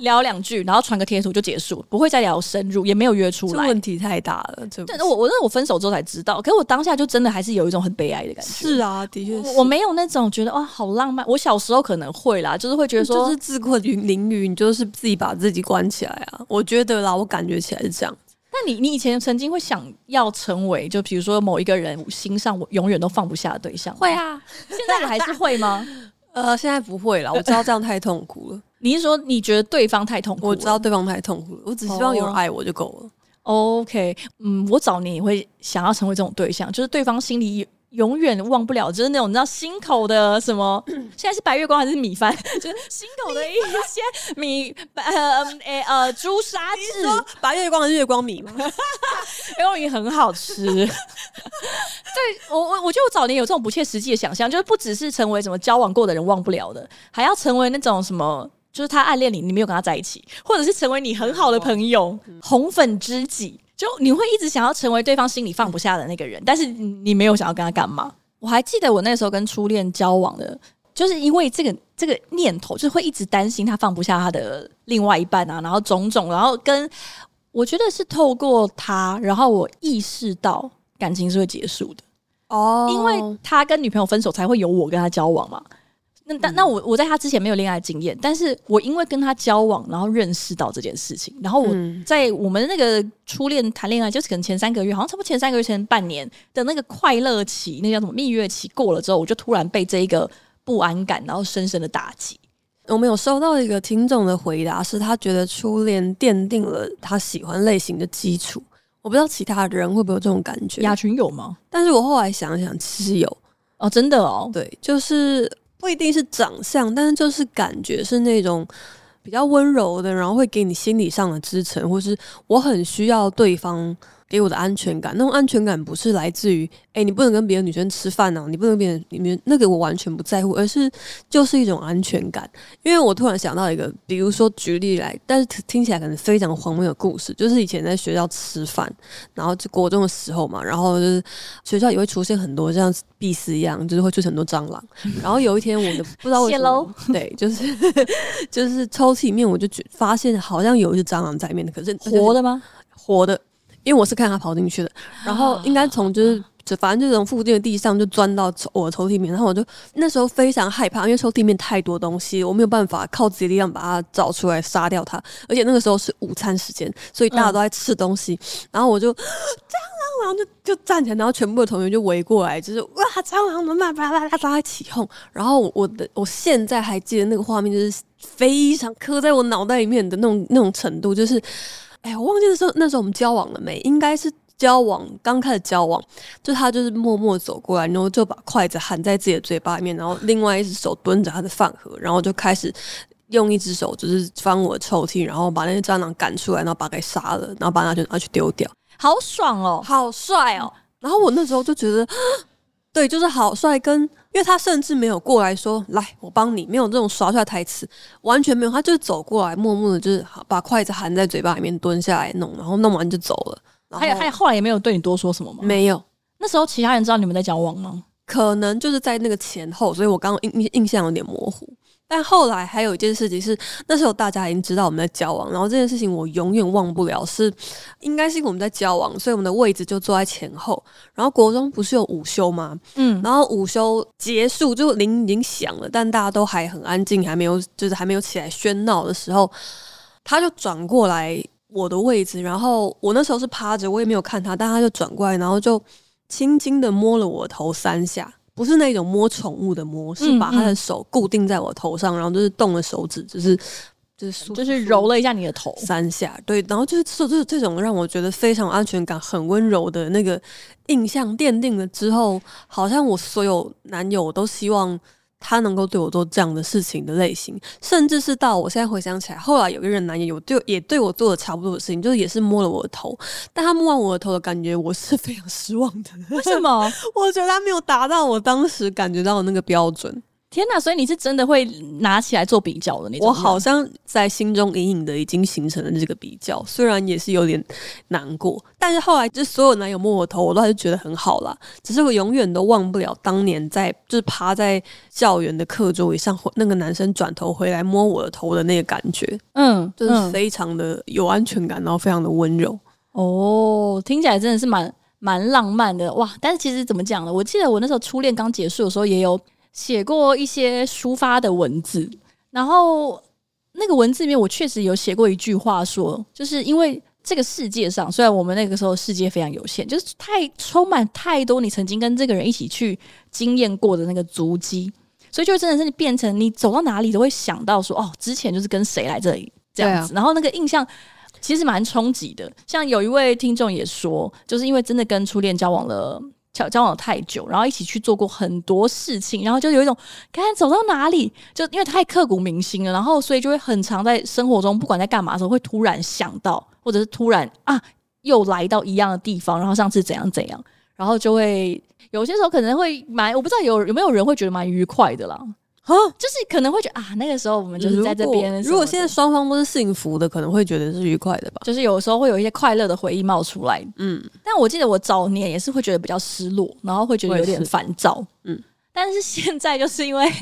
聊两句，然后传个贴图就结束，不会再聊深入，也没有约出来，问题太大了。对，我我那我分手之后才知道，可是我当下就真的还是有一种很悲哀的感觉。是啊，的确，我没有那种觉得哇好浪漫。我小时候可能会啦，就是会觉得说，就是自困于淋雨，你就是自己把自己关起来啊。我觉得啦，我感觉起来是这样。那你你以前曾经会想要成为，就比如说某一个人心上我永远都放不下的对象？会啊，现在你还是会吗？呃，现在不会了，我知道这样太痛苦了。你是说你觉得对方太痛苦？我知道对方太痛苦了，我只希望有人爱我就够了。Oh, OK，嗯，我早年也会想要成为这种对象，就是对方心里永远忘不了，就是那种你知道心口的什么？现在是白月光还是米饭？就是心口的一些米呃呃呃朱砂痣。白月光的月光米吗？月光米很好吃。对我我我觉得我早年有这种不切实际的想象，就是不只是成为什么交往过的人忘不了的，还要成为那种什么，就是他暗恋你，你没有跟他在一起，或者是成为你很好的朋友，红粉知己。就你会一直想要成为对方心里放不下的那个人，但是你没有想要跟他干嘛？我还记得我那时候跟初恋交往的，就是因为这个这个念头，就会一直担心他放不下他的另外一半啊，然后种种，然后跟我觉得是透过他，然后我意识到感情是会结束的哦，因为他跟女朋友分手才会有我跟他交往嘛。那但那我我在他之前没有恋爱经验，但是我因为跟他交往，然后认识到这件事情，然后我在我们那个初恋谈恋爱，就是可能前三个月，好像差不多前三个月前半年的那个快乐期，那叫什么蜜月期过了之后，我就突然被这一个不安感，然后深深的打击。我们有收到一个听众的回答，是他觉得初恋奠定了他喜欢类型的基础。我不知道其他人会不会有这种感觉，雅群有吗？但是我后来想想，其实有哦，真的哦，对，就是。不一定是长相，但是就是感觉是那种比较温柔的，然后会给你心理上的支撑，或是我很需要对方。给我的安全感，那种安全感不是来自于，哎、欸，你不能跟别的女生吃饭哦，你不能跟别人你们那个我完全不在乎，而是就是一种安全感。因为我突然想到一个，比如说举例来，但是听起来可能非常荒谬的故事，就是以前在学校吃饭，然后就国中的时候嘛，然后就是学校也会出现很多像壁虱一样，就是会出现很多蟑螂。然后有一天，我的不知道为什么，对，就是就是抽屉里面，我就觉发现好像有一只蟑螂在里面的，可是活的吗？活的。因为我是看他跑进去的，然后应该从就是就反正就从附近的地上就钻到我的抽屉里面，然后我就那时候非常害怕，因为抽屉里面太多东西，我没有办法靠自己力量把它找出来杀掉它，而且那个时候是午餐时间，所以大家都在吃东西，嗯、然后我就 蟑螂，然后就就站起来，然后全部的同学就围过来，就是哇蟑螂怎么办？巴拉巴拉巴拉起哄，然后我的我现在还记得那个画面，就是非常刻在我脑袋里面的那种那种程度，就是。哎，我忘记的时候，那时候我们交往了没？应该是交往，刚开始交往，就他就是默默走过来，然后就把筷子含在自己的嘴巴里面，然后另外一只手蹲着他的饭盒，然后就开始用一只手就是翻我的抽屉，然后把那些蟑螂赶出来，然后把它给杀了，然后把它就拿去丢掉，好爽哦，好帅哦！然后我那时候就觉得。对，就是好帅，跟因为他甚至没有过来说来我帮你，没有这种耍出来台词，完全没有，他就是走过来，默默的，就是把筷子含在嘴巴里面，蹲下来弄，然后弄完就走了。还有，还有，后来也没有对你多说什么吗？没有。那时候其他人知道你们在交往吗？可能就是在那个前后，所以我刚刚印印象有点模糊。但后来还有一件事情是，那时候大家已经知道我们在交往，然后这件事情我永远忘不了，是应该是因为我们在交往，所以我们的位置就坐在前后。然后国中不是有午休吗？嗯，然后午休结束就铃已经响了，但大家都还很安静，还没有就是还没有起来喧闹的时候，他就转过来我的位置，然后我那时候是趴着，我也没有看他，但他就转过来，然后就轻轻的摸了我头三下。不是那种摸宠物的摸，是把他的手固定在我头上，嗯嗯、然后就是动了手指，就是就是就是揉了一下你的头三下，对，然后就是这就是这种让我觉得非常安全感、很温柔的那个印象奠定了之后，好像我所有男友都希望。他能够对我做这样的事情的类型，甚至是到我现在回想起来，后来有一个人男友对也对我做了差不多的事情，就是也是摸了我的头，但他摸完我的头的感觉，我是非常失望的。为什么？我觉得他没有达到我当时感觉到的那个标准。天呐！所以你是真的会拿起来做比较的那种？我好像在心中隐隐的已经形成了这个比较，虽然也是有点难过，但是后来就所有男友摸我头，我都还是觉得很好啦。只是我永远都忘不了当年在就是趴在校园的课桌椅上，那个男生转头回来摸我的头的那个感觉，嗯，就是非常的有安全感，然后非常的温柔。哦，听起来真的是蛮蛮浪漫的哇！但是其实怎么讲呢？我记得我那时候初恋刚结束的时候也有。写过一些抒发的文字，然后那个文字里面，我确实有写过一句话说，说就是因为这个世界上，虽然我们那个时候世界非常有限，就是太充满太多你曾经跟这个人一起去经验过的那个足迹，所以就真的是变成你走到哪里都会想到说，哦，之前就是跟谁来这里这样子，啊、然后那个印象其实蛮冲击的。像有一位听众也说，就是因为真的跟初恋交往了。交交往太久，然后一起去做过很多事情，然后就有一种，看走到哪里，就因为太刻骨铭心了，然后所以就会很常在生活中，不管在干嘛的时候，会突然想到，或者是突然啊，又来到一样的地方，然后上次怎样怎样，然后就会有些时候可能会蛮，我不知道有有没有人会觉得蛮愉快的啦。哦，就是可能会觉得啊，那个时候我们就是在这边。如果现在双方都是幸福的，可能会觉得是愉快的吧。就是有时候会有一些快乐的回忆冒出来。嗯，但我记得我早年也是会觉得比较失落，然后会觉得有点烦躁。嗯，但是现在就是因为。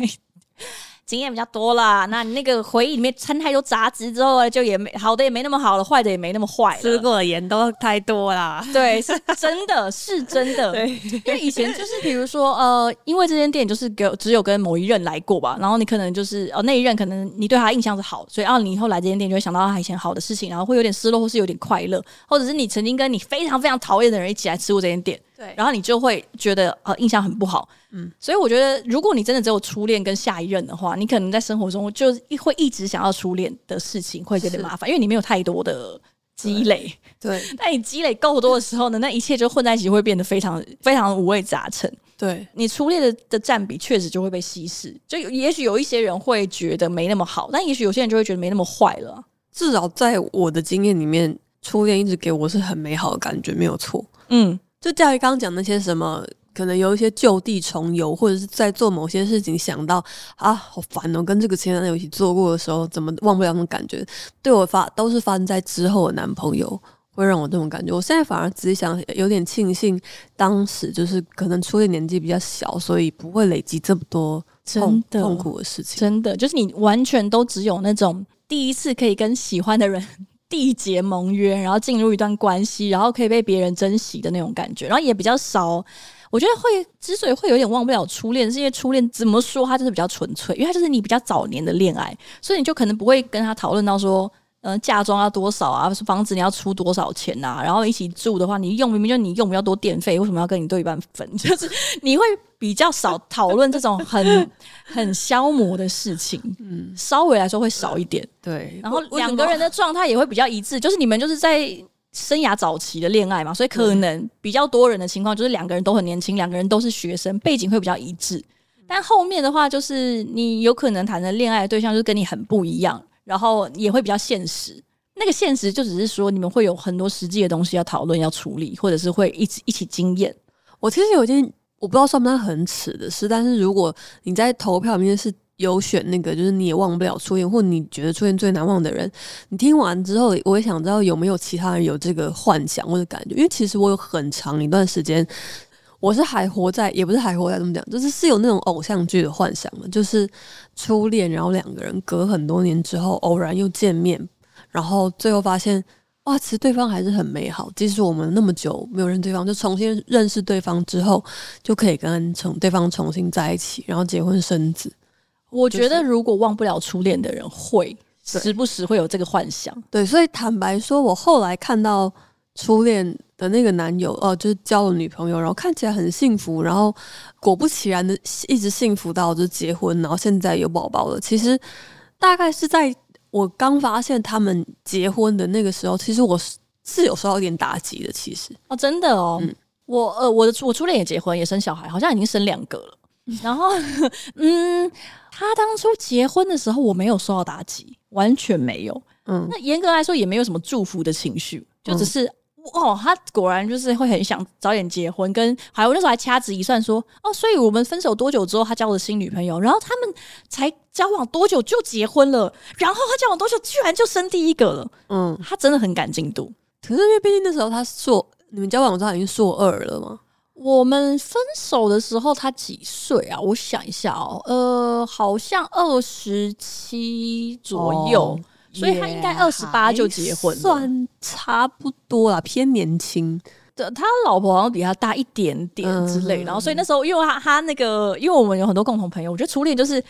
经验比较多啦，那你那个回忆里面掺太多杂质之后，就也没好的也没那么好了，坏的也没那么坏了。吃过的盐都太多啦，对，是真的是真的。对，因为以前就是比如说呃，因为这间店就是给只有跟某一任来过吧，然后你可能就是哦那一任可能你对他印象是好，所以啊你以后来这间店就会想到他以前好的事情，然后会有点失落或是有点快乐，或者是你曾经跟你非常非常讨厌的人一起来吃过这间店。对，然后你就会觉得呃印象很不好，嗯，所以我觉得如果你真的只有初恋跟下一任的话，你可能在生活中就会一直想要初恋的事情，会有点麻烦，因为你没有太多的积累，对。但你积累够多的时候呢，那一切就混在一起，会变得非常非常五味杂陈。对，你初恋的的占比确实就会被稀释，就也许有一些人会觉得没那么好，但也许有些人就会觉得没那么坏了。至少在我的经验里面，初恋一直给我是很美好的感觉，没有错。嗯。就教育刚刚讲那些什么，可能有一些就地重游，或者是在做某些事情想到啊，好烦哦，跟这个前男友一起做过的时候，怎么忘不了那种感觉？对我发都是发生在之后的男朋友会让我这种感觉。我现在反而只是想有点庆幸，当时就是可能初恋年纪比较小，所以不会累积这么多痛痛苦的事情。真的，就是你完全都只有那种第一次可以跟喜欢的人。缔结盟约，然后进入一段关系，然后可以被别人珍惜的那种感觉，然后也比较少。我觉得会之所以会有点忘不了初恋，是因为初恋怎么说，它就是比较纯粹，因为它就是你比较早年的恋爱，所以你就可能不会跟他讨论到说。嗯，嫁妆要多少啊？房子你要出多少钱呐、啊？然后一起住的话，你用明明就你用比较多电费，为什么要跟你对半分？就是你会比较少讨论这种很 很消磨的事情，嗯，稍微来说会少一点。对，然后两个人的状态也会比较一致，就是你们就是在生涯早期的恋爱嘛，所以可能比较多人的情况就是两个人都很年轻，两个人都是学生，背景会比较一致。但后面的话，就是你有可能谈的恋爱对象就是跟你很不一样。然后也会比较现实，那个现实就只是说你们会有很多实际的东西要讨论、要处理，或者是会一起一起经验。我其实有一件我不知道算不算很耻的事，但是如果你在投票里面是有选那个，就是你也忘不了初恋，或你觉得初恋最难忘的人，你听完之后，我也想知道有没有其他人有这个幻想或者感觉，因为其实我有很长一段时间。我是还活在，也不是还活在，怎么讲？就是是有那种偶像剧的幻想嘛，就是初恋，然后两个人隔很多年之后偶然又见面，然后最后发现，哇，其实对方还是很美好。即使我们那么久没有认对方，就重新认识对方之后，就可以跟重对方重新在一起，然后结婚生子。我觉得，如果忘不了初恋的人，会时不时会有这个幻想。对，所以坦白说，我后来看到初恋。的那个男友哦、呃，就是交了女朋友，然后看起来很幸福，然后果不其然的一直幸福到就结婚，然后现在有宝宝了。其实大概是在我刚发现他们结婚的那个时候，其实我是是有受到一点打击的。其实哦，真的哦，嗯、我呃，我的我初恋也结婚，也生小孩，好像已经生两个了。然后嗯，他当初结婚的时候，我没有受到打击，完全没有。嗯，那严格来说也没有什么祝福的情绪，就只是。嗯哦，他果然就是会很想早点结婚，跟还有那时候还掐指一算说，哦，所以我们分手多久之后他交了新女朋友，然后他们才交往多久就结婚了，然后他交往多久居然就生第一个了，嗯，他真的很赶进度。可是因为毕竟那时候他硕，你们交往的时候已经硕二了吗？我们分手的时候他几岁啊？我想一下哦，呃，好像二十七左右。哦所以他应该二十八就结婚，算差不多啦，偏年轻。对，他老婆好像比他大一点点之类。然后，所以那时候，因为他他那个，因为我们有很多共同朋友，我觉得初恋就是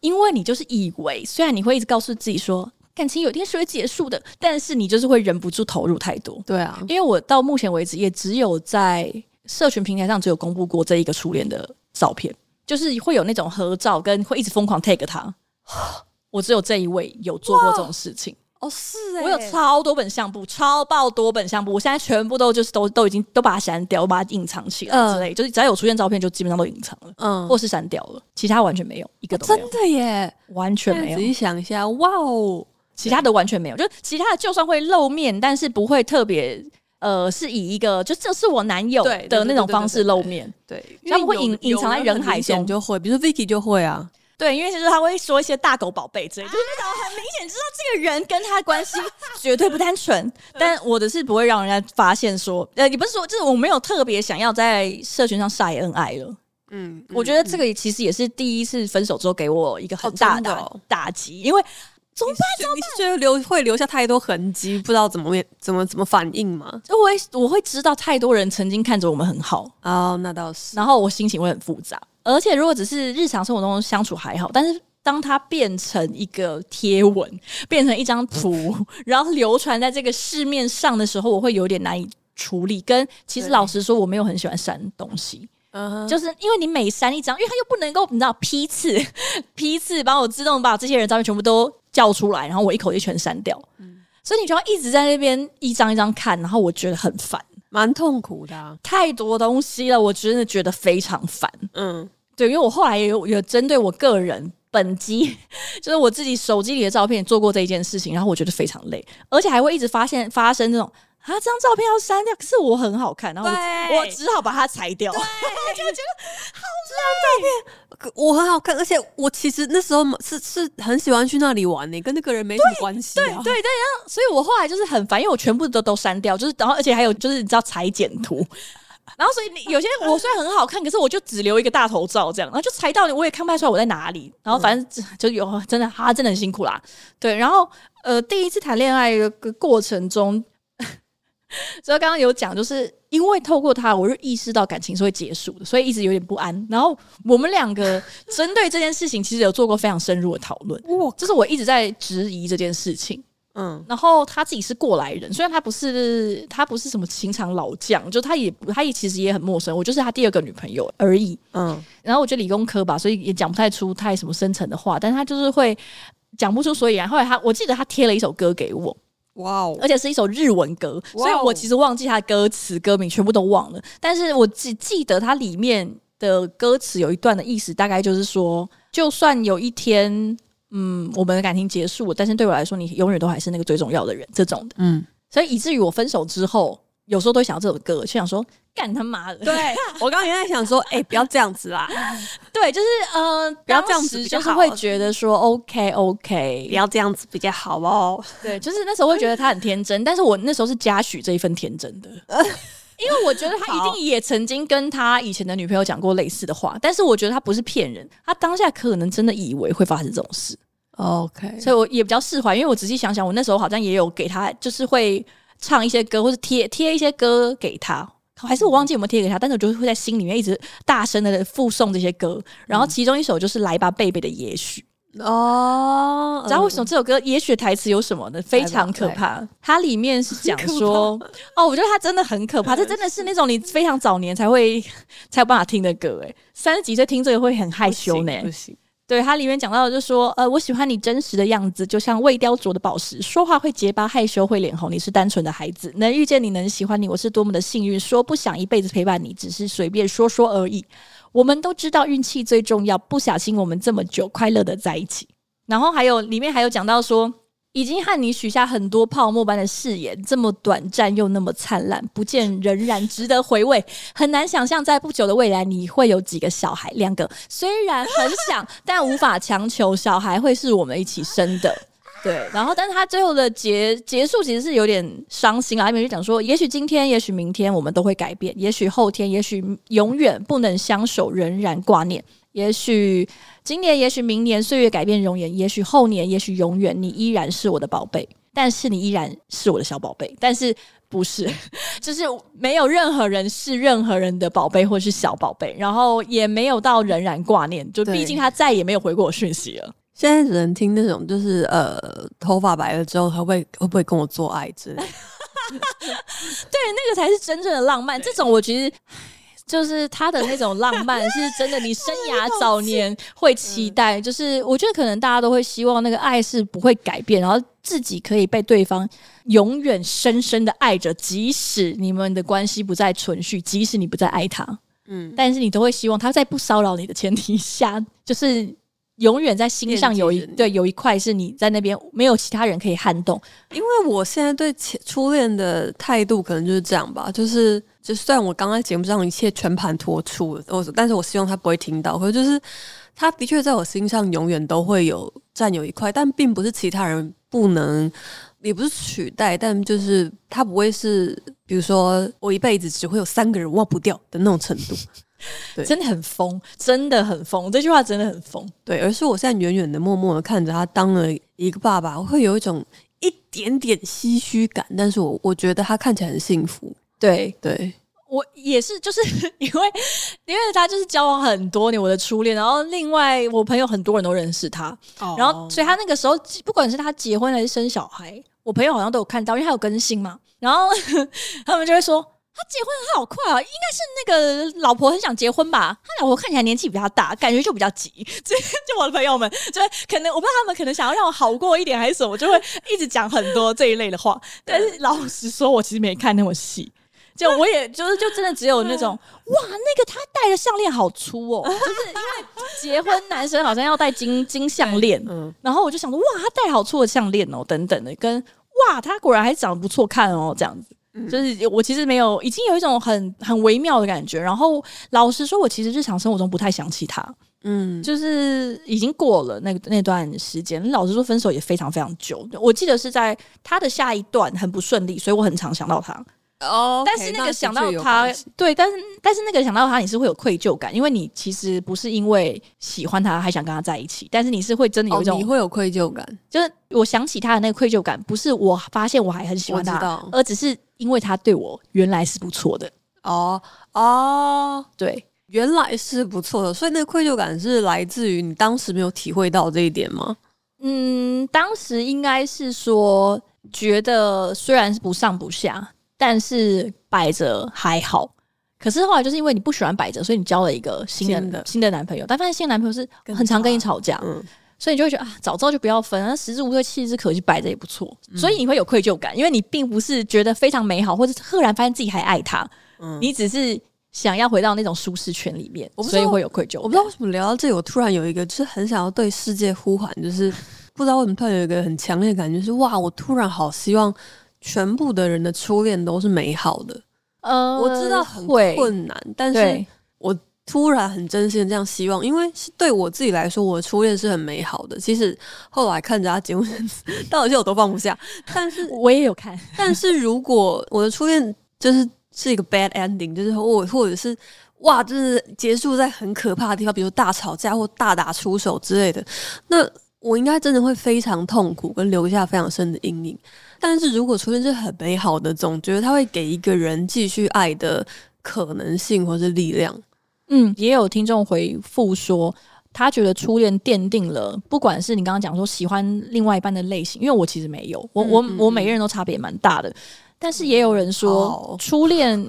因为你就是以为，虽然你会一直告诉自己说感情有一天是会结束的，但是你就是会忍不住投入太多。对啊，因为我到目前为止也只有在社群平台上只有公布过这一个初恋的照片。就是会有那种合照，跟会一直疯狂 take 他。我只有这一位有做过这种事情。哦，是哎、欸，我有超多本相簿，超爆多本相簿，我现在全部都就是都都已经都把它删掉，我把它隐藏起来之类，嗯、就是只要有出现照片，就基本上都隐藏了，嗯，或是删掉了，其他完全没有一个都没有。真的耶，完全没有。仔细想一下，哇哦，其他的完全没有，就其他的就算会露面，但是不会特别，呃，是以一个就这是我男友的那种方式露面，对，他们会隐隐藏在人海中就会，比如说 Vicky 就会啊。对，因为就是他会说一些大狗宝贝之类，就是那种很明显知道这个人跟他关系 绝对不单纯。但我的是不会让人家发现说，呃，也不是说，就是我没有特别想要在社群上晒恩爱了。嗯，我觉得这个其实也是第一次分手之后给我一个很大的打击，因为怎么办？怎么办？你觉得留会留下太多痕迹，不知道怎么面怎么怎么反应吗？就我会我会知道太多人曾经看着我们很好哦，那倒是，然后我心情会很复杂。而且，如果只是日常生活中相处还好，但是当它变成一个贴文，变成一张图，然后流传在这个市面上的时候，我会有点难以处理。跟其实老实说，我没有很喜欢删东西，对就是因为你每删一张，因为它又不能够你知道批次 批次把我自动把这些人照片全部都叫出来，然后我一口气全删掉，嗯、所以你就要一直在那边一张一张看，然后我觉得很烦，蛮痛苦的、啊，太多东西了，我真的觉得非常烦，嗯。对，因为我后来也有有针对我个人本机，就是我自己手机里的照片做过这一件事情，然后我觉得非常累，而且还会一直发现发生这种啊，这张照片要删掉，可是我很好看，然后我，我只好把它裁掉，我 就觉得好这张照片我很好看，而且我其实那时候是是很喜欢去那里玩呢，跟那个人没什么关系，对对对，然后所以我后来就是很烦，因为我全部都都删掉，就是然后而且还有就是你知道裁剪图。然后，所以你有些我虽然很好看，可是我就只留一个大头照这样，然后就猜到你，我也看不出来我在哪里。然后反正就有真的，他真的很辛苦啦。对，然后呃，第一次谈恋爱的过程中，所以刚刚有讲，就是因为透过他，我就意识到感情是会结束的，所以一直有点不安。然后我们两个针对这件事情，其实有做过非常深入的讨论。哇，就是我一直在质疑这件事情。嗯，然后他自己是过来人，虽然他不是他不是什么情场老将，就他也他也其实也很陌生，我就是他第二个女朋友而已。嗯，然后我觉得理工科吧，所以也讲不太出太什么深层的话，但是他就是会讲不出所以然。后来他我记得他贴了一首歌给我，哇哦，而且是一首日文歌，所以我其实忘记他的歌词歌名全部都忘了，但是我只记得他里面的歌词有一段的意思，大概就是说，就算有一天。嗯，我们的感情结束，但是对我来说，你永远都还是那个最重要的人，这种的。嗯，所以以至于我分手之后，有时候都会想到这首歌，就想说干他妈的。对我刚刚也在想说，哎、欸，不要这样子啦。对，就是呃，不要这样子，就是会觉得说，OK OK，不要这样子比较好哦。对，就是那时候会觉得他很天真，但是我那时候是嘉许这一份天真的。因为我觉得他一定也曾经跟他以前的女朋友讲过类似的话，但是我觉得他不是骗人，他当下可能真的以为会发生这种事。OK，所以我也比较释怀，因为我仔细想想，我那时候好像也有给他，就是会唱一些歌，或是贴贴一些歌给他，还是我忘记有没有贴给他，但是我就会在心里面一直大声的附送这些歌，然后其中一首就是来吧贝贝的也许。哦，你知道为什么这首歌也许台词有什么呢？非常可怕。它里面是讲说，哦，我觉得它真的很可怕。这真的是那种你非常早年才会才有办法听的歌，诶，三十几岁听这个会很害羞呢。不行，对，它里面讲到的就是说，呃，我喜欢你真实的样子，就像未雕琢的宝石，说话会结巴，害羞会脸红。你是单纯的孩子，能遇见你，能喜欢你，我是多么的幸运。说不想一辈子陪伴你，只是随便说说而已。我们都知道运气最重要，不小心我们这么久快乐的在一起。然后还有里面还有讲到说，已经和你许下很多泡沫般的誓言，这么短暂又那么灿烂，不见仍然值得回味。很难想象在不久的未来你会有几个小孩，两个，虽然很想，但无法强求小孩会是我们一起生的。对，然后，但是他最后的结结束其实是有点伤心啊，因为就讲说，也许今天，也许明天，我们都会改变；也许后天，也许永远不能相守，仍然挂念；也许今年，也许明年，岁月改变容颜；也许后年，也许永远，你依然是我的宝贝，但是你依然是我的小宝贝，但是不是，就是没有任何人是任何人的宝贝或是小宝贝，然后也没有到仍然挂念，就毕竟他再也没有回过我讯息了。现在只能听那种，就是呃，头发白了之后，他会会不会跟我做爱之类的？对，那个才是真正的浪漫。对这种我觉得就是他的那种浪漫是真的，你生涯早年会期待。就是我觉得可能大家都会希望那个爱是不会改变，然后自己可以被对方永远深深的爱着，即使你们的关系不再存续，即使你不再爱他，嗯，但是你都会希望他在不骚扰你的前提下，就是。永远在心上有一对有一块是你在那边没有其他人可以撼动，因为我现在对前初恋的态度可能就是这样吧，就是就算我刚刚节目上一切全盘托出，我但是我希望他不会听到，可是就是他的确在我心上永远都会有占有一块，但并不是其他人不能，也不是取代，但就是他不会是，比如说我一辈子只会有三个人忘不掉的那种程度。对，真的很疯，真的很疯。这句话真的很疯。对，而是我现在远远的、默默的看着他当了一个爸爸，我会有一种一点点唏嘘感。但是我我觉得他看起来很幸福。对对，我也是，就是 因为因为他就是交往很多年，我的初恋。然后另外我朋友很多人都认识他，哦、然后所以他那个时候不管是他结婚还是生小孩，我朋友好像都有看到，因为他有更新嘛。然后他们就会说。他结婚好快啊，应该是那个老婆很想结婚吧？他老婆看起来年纪比较大，感觉就比较急。就就我的朋友们，就可能我不知道他们可能想要让我好过一点还是什么，就会一直讲很多这一类的话。但是老实说，我其实没看那么细。就我也就是就真的只有那种哇，那个他戴的项链好粗哦，就是因为结婚男生好像要戴金金项链，嗯，然后我就想说哇，他戴好粗的项链哦，等等的，跟哇，他果然还长得不错看哦，这样子。就是我其实没有，已经有一种很很微妙的感觉。然后老实说，我其实日常生活中不太想起他。嗯，就是已经过了那个那段时间。老实说，分手也非常非常久。我记得是在他的下一段很不顺利，所以我很常想到他。哦，但是那个想到他，对，但是但是那个想到他，你是会有愧疚感，因为你其实不是因为喜欢他还想跟他在一起，但是你是会真的有一种、哦、你会有愧疚感，就是我想起他的那个愧疚感，不是我发现我还很喜欢他，而只是。因为他对我原来是不错的哦哦，对，原来是不错的，所以那个愧疚感是来自于你当时没有体会到这一点吗？嗯，当时应该是说觉得虽然是不上不下，但是摆着还好。可是后来就是因为你不喜欢摆着，所以你交了一个新的新的，新的男朋友，但发现新的男朋友是很常跟你吵架。嗯。所以你就会觉得啊，早知道就不要分，那食之无味，弃之可惜，摆着也不错。嗯、所以你会有愧疚感，因为你并不是觉得非常美好，或者赫然发现自己还爱他，嗯、你只是想要回到那种舒适圈里面，所以会有愧疚。我不知道为什么聊到这里，我突然有一个就是很想要对世界呼喊，就是不知道为什么突然有一个很强烈的感觉，就是哇，我突然好希望全部的人的初恋都是美好的。呃，我知道很困难，但是我。突然很真心的这样希望，因为是对我自己来说，我的初恋是很美好的。其实后来看着他结婚，到底是我都放不下。但是 我也有看。但是如果我的初恋就是是一个 bad ending，就是我或者是哇，就是结束在很可怕的地方，比如大吵架或大打出手之类的，那我应该真的会非常痛苦，跟留下非常深的阴影。但是如果初恋是很美好的，总觉得他会给一个人继续爱的可能性或是力量。嗯，也有听众回复说，他觉得初恋奠定了，不管是你刚刚讲说喜欢另外一半的类型，因为我其实没有，我我我每个人都差别蛮大的，但是也有人说初恋，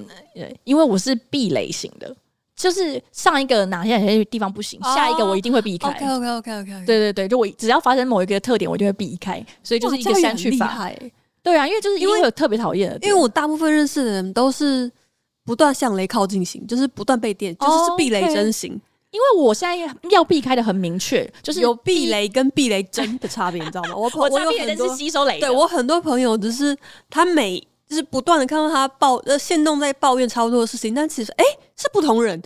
因为我是避雷型的，就是上一个哪些哪些地方不行，下一个我一定会避开。OK OK OK OK，对对对，就我只要发生某一个特点，我就会避开，所以就是一个删去法。对啊，因为就是因为有特别讨厌的，因为我大部分认识的人都是。不断向雷靠近型，就是不断被电，就是是避雷针型。Oh, okay. 因为我现在要避开的很明确，就是有避雷跟避雷针的差别，你知道吗？我 我有很多是吸收雷，对我很多朋友只是他每就是不断的看到他抱呃现动在抱怨差不多的事情，但其实哎、欸、是不同人，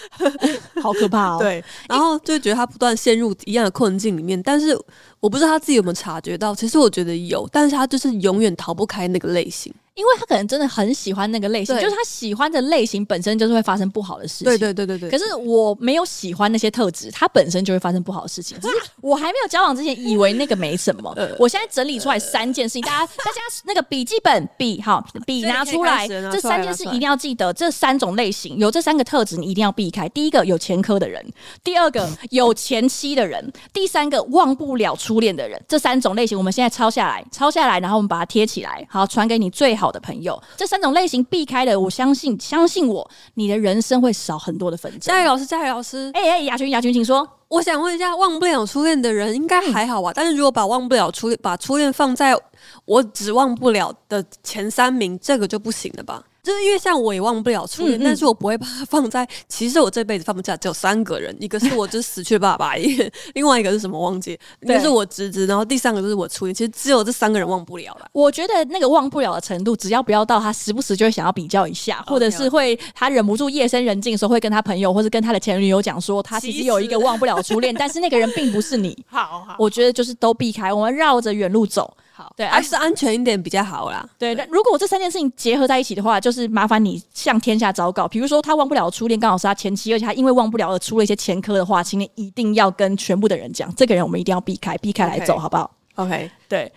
好可怕哦。对，然后就觉得他不断陷入一样的困境里面，但是我不知道他自己有没有察觉到，其实我觉得有，但是他就是永远逃不开那个类型。因为他可能真的很喜欢那个类型，就是他喜欢的类型本身就是会发生不好的事情。对对对对对。可是我没有喜欢那些特质，他本身就会发生不好的事情。只是我还没有交往之前，以为那个没什么。我现在整理出来三件事情，大家大家那个笔记本笔好笔拿出来，这三件事一定要记得。这三种类型有这三个特质，你一定要避开。第一个有前科的人，第二个有前妻的人，第三个忘不了初恋的人。这三种类型，我们现在抄下来，抄下来，然后我们把它贴起来，好传给你最好。好的朋友。这三种类型避开的，我相信，相信我，你的人生会少很多的纷争。佳宇老师，佳宇老师，哎哎，雅群雅群，请说。我想问一下，忘不了初恋的人应该还好吧？嗯、但是如果把忘不了初恋，把初恋放在我只忘不了的前三名，这个就不行了吧？就是因为像我也忘不了初恋，嗯嗯，但是我不会把它放在。其实我这辈子放不下只有三个人，一个是我就是死去的爸爸，另外一个是什么忘记？一个是我侄子，然后第三个就是我初恋。其实只有这三个人忘不了了。我觉得那个忘不了的程度，只要不要到他时不时就会想要比较一下，或者是会他忍不住夜深人静的时候会跟他朋友或者跟他的前女友讲说，他其实有一个忘不了初恋，但是那个人并不是你。好好，我觉得就是都避开，我们绕着远路走。好，对，还是安全一点比较好啦。对，那如果这三件事情结合在一起的话，就是麻烦你向天下昭告。比如说，他忘不了初恋，刚好是他前妻，而且他因为忘不了而出了一些前科的话，请你一定要跟全部的人讲，这个人我们一定要避开，避开来走，好不好？OK。对，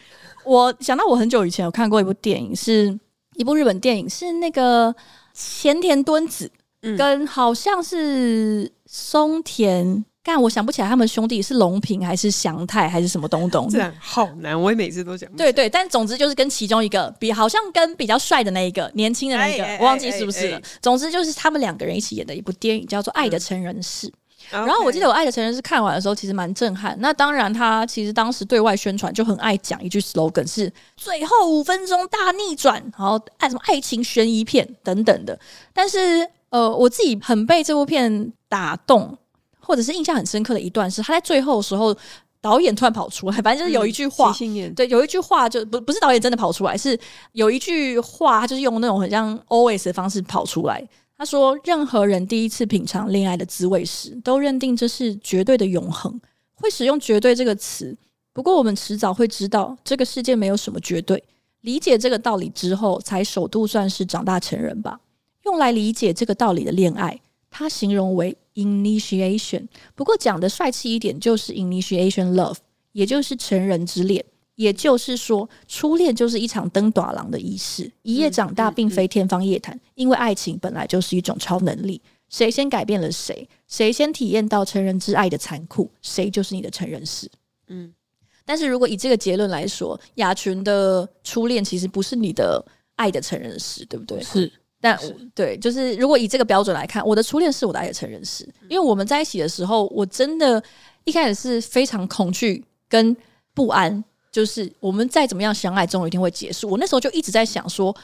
我想到我很久以前有看过一部电影，是一部日本电影，是那个前田敦子跟好像是松田。干，我想不起来他们兄弟是龙平还是祥泰还是什么东东，这样好难，我也每次都讲。对对，但总之就是跟其中一个比，好像跟比较帅的那一个年轻的那一个，我忘记是不是了。总之就是他们两个人一起演的一部电影，叫做《爱的成人式》。嗯、然后我记得我《爱的成人式》看完的时候，其实蛮震撼。那当然，他其实当时对外宣传就很爱讲一句 slogan 是“最后五分钟大逆转”，然后爱什么爱情悬疑片等等的。但是呃，我自己很被这部片打动。或者是印象很深刻的一段是，他在最后的时候，导演突然跑出来，反正就是有一句话，嗯、对，有一句话就不不是导演真的跑出来，是有一句话，他就是用那种很像 always 的方式跑出来。他说：“任何人第一次品尝恋爱的滋味时，都认定这是绝对的永恒，会使用‘绝对’这个词。不过，我们迟早会知道，这个世界没有什么绝对。理解这个道理之后，才首度算是长大成人吧。用来理解这个道理的恋爱，他形容为。” Initiation，不过讲的帅气一点，就是 Initiation Love，也就是成人之恋。也就是说，初恋就是一场登短廊的仪式。一夜长大，并非天方夜谭，因为爱情本来就是一种超能力。谁先改变了谁，谁先体验到成人之爱的残酷，谁就是你的成人式。嗯，但是如果以这个结论来说，雅群的初恋其实不是你的爱的成人式，对不对？是。但对，就是如果以这个标准来看，我的初恋是我的爱的成人式，因为我们在一起的时候，我真的一开始是非常恐惧跟不安，就是我们再怎么样相爱，总有一天会结束。我那时候就一直在想说，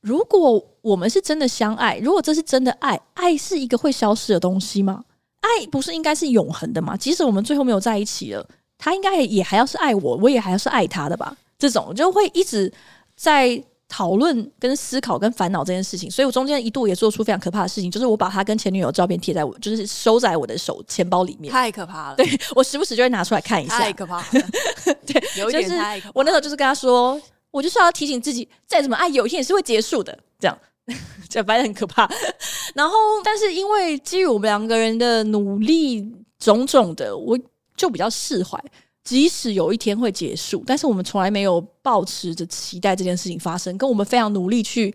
如果我们是真的相爱，如果这是真的爱，爱是一个会消失的东西吗？爱不是应该是永恒的吗？即使我们最后没有在一起了，他应该也还要是爱我，我也还要是爱他的吧？这种就会一直在。讨论、跟思考、跟烦恼这件事情，所以我中间一度也做出非常可怕的事情，就是我把他跟前女友照片贴在我，就是收在我的手钱包里面。太可怕了！对，我时不时就会拿出来看一下。太可怕了！对，有一点太可怕。我那时候就是跟他说，我就是要提醒自己，再怎么爱，有一天也是会结束的。这样，这反正很可怕。然后，但是因为基于我们两个人的努力种种的，我就比较释怀。即使有一天会结束，但是我们从来没有抱持着期待这件事情发生，跟我们非常努力去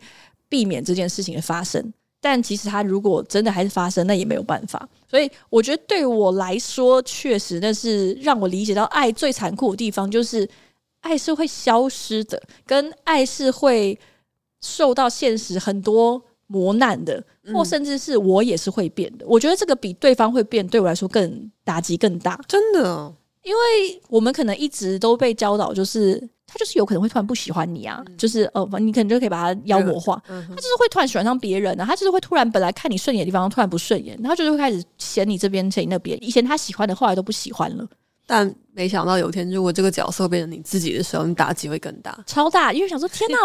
避免这件事情的发生。但即使它如果真的还是发生，那也没有办法。所以我觉得对我来说，确实那是让我理解到爱最残酷的地方，就是爱是会消失的，跟爱是会受到现实很多磨难的，或甚至是我也是会变的。我觉得这个比对方会变，对我来说更打击更大。真的。因为我们可能一直都被教导，就是他就是有可能会突然不喜欢你啊，嗯、就是呃，你可能就可以把他妖魔化。嗯、他就是会突然喜欢上别人啊，他就是会突然本来看你顺眼的地方突然不顺眼，然后就是会开始嫌你这边嫌你那边。以前他喜欢的，后来都不喜欢了。但没想到有一天，如果这个角色变成你自己的时候，你打击会更大，超大。因为想说，天哪，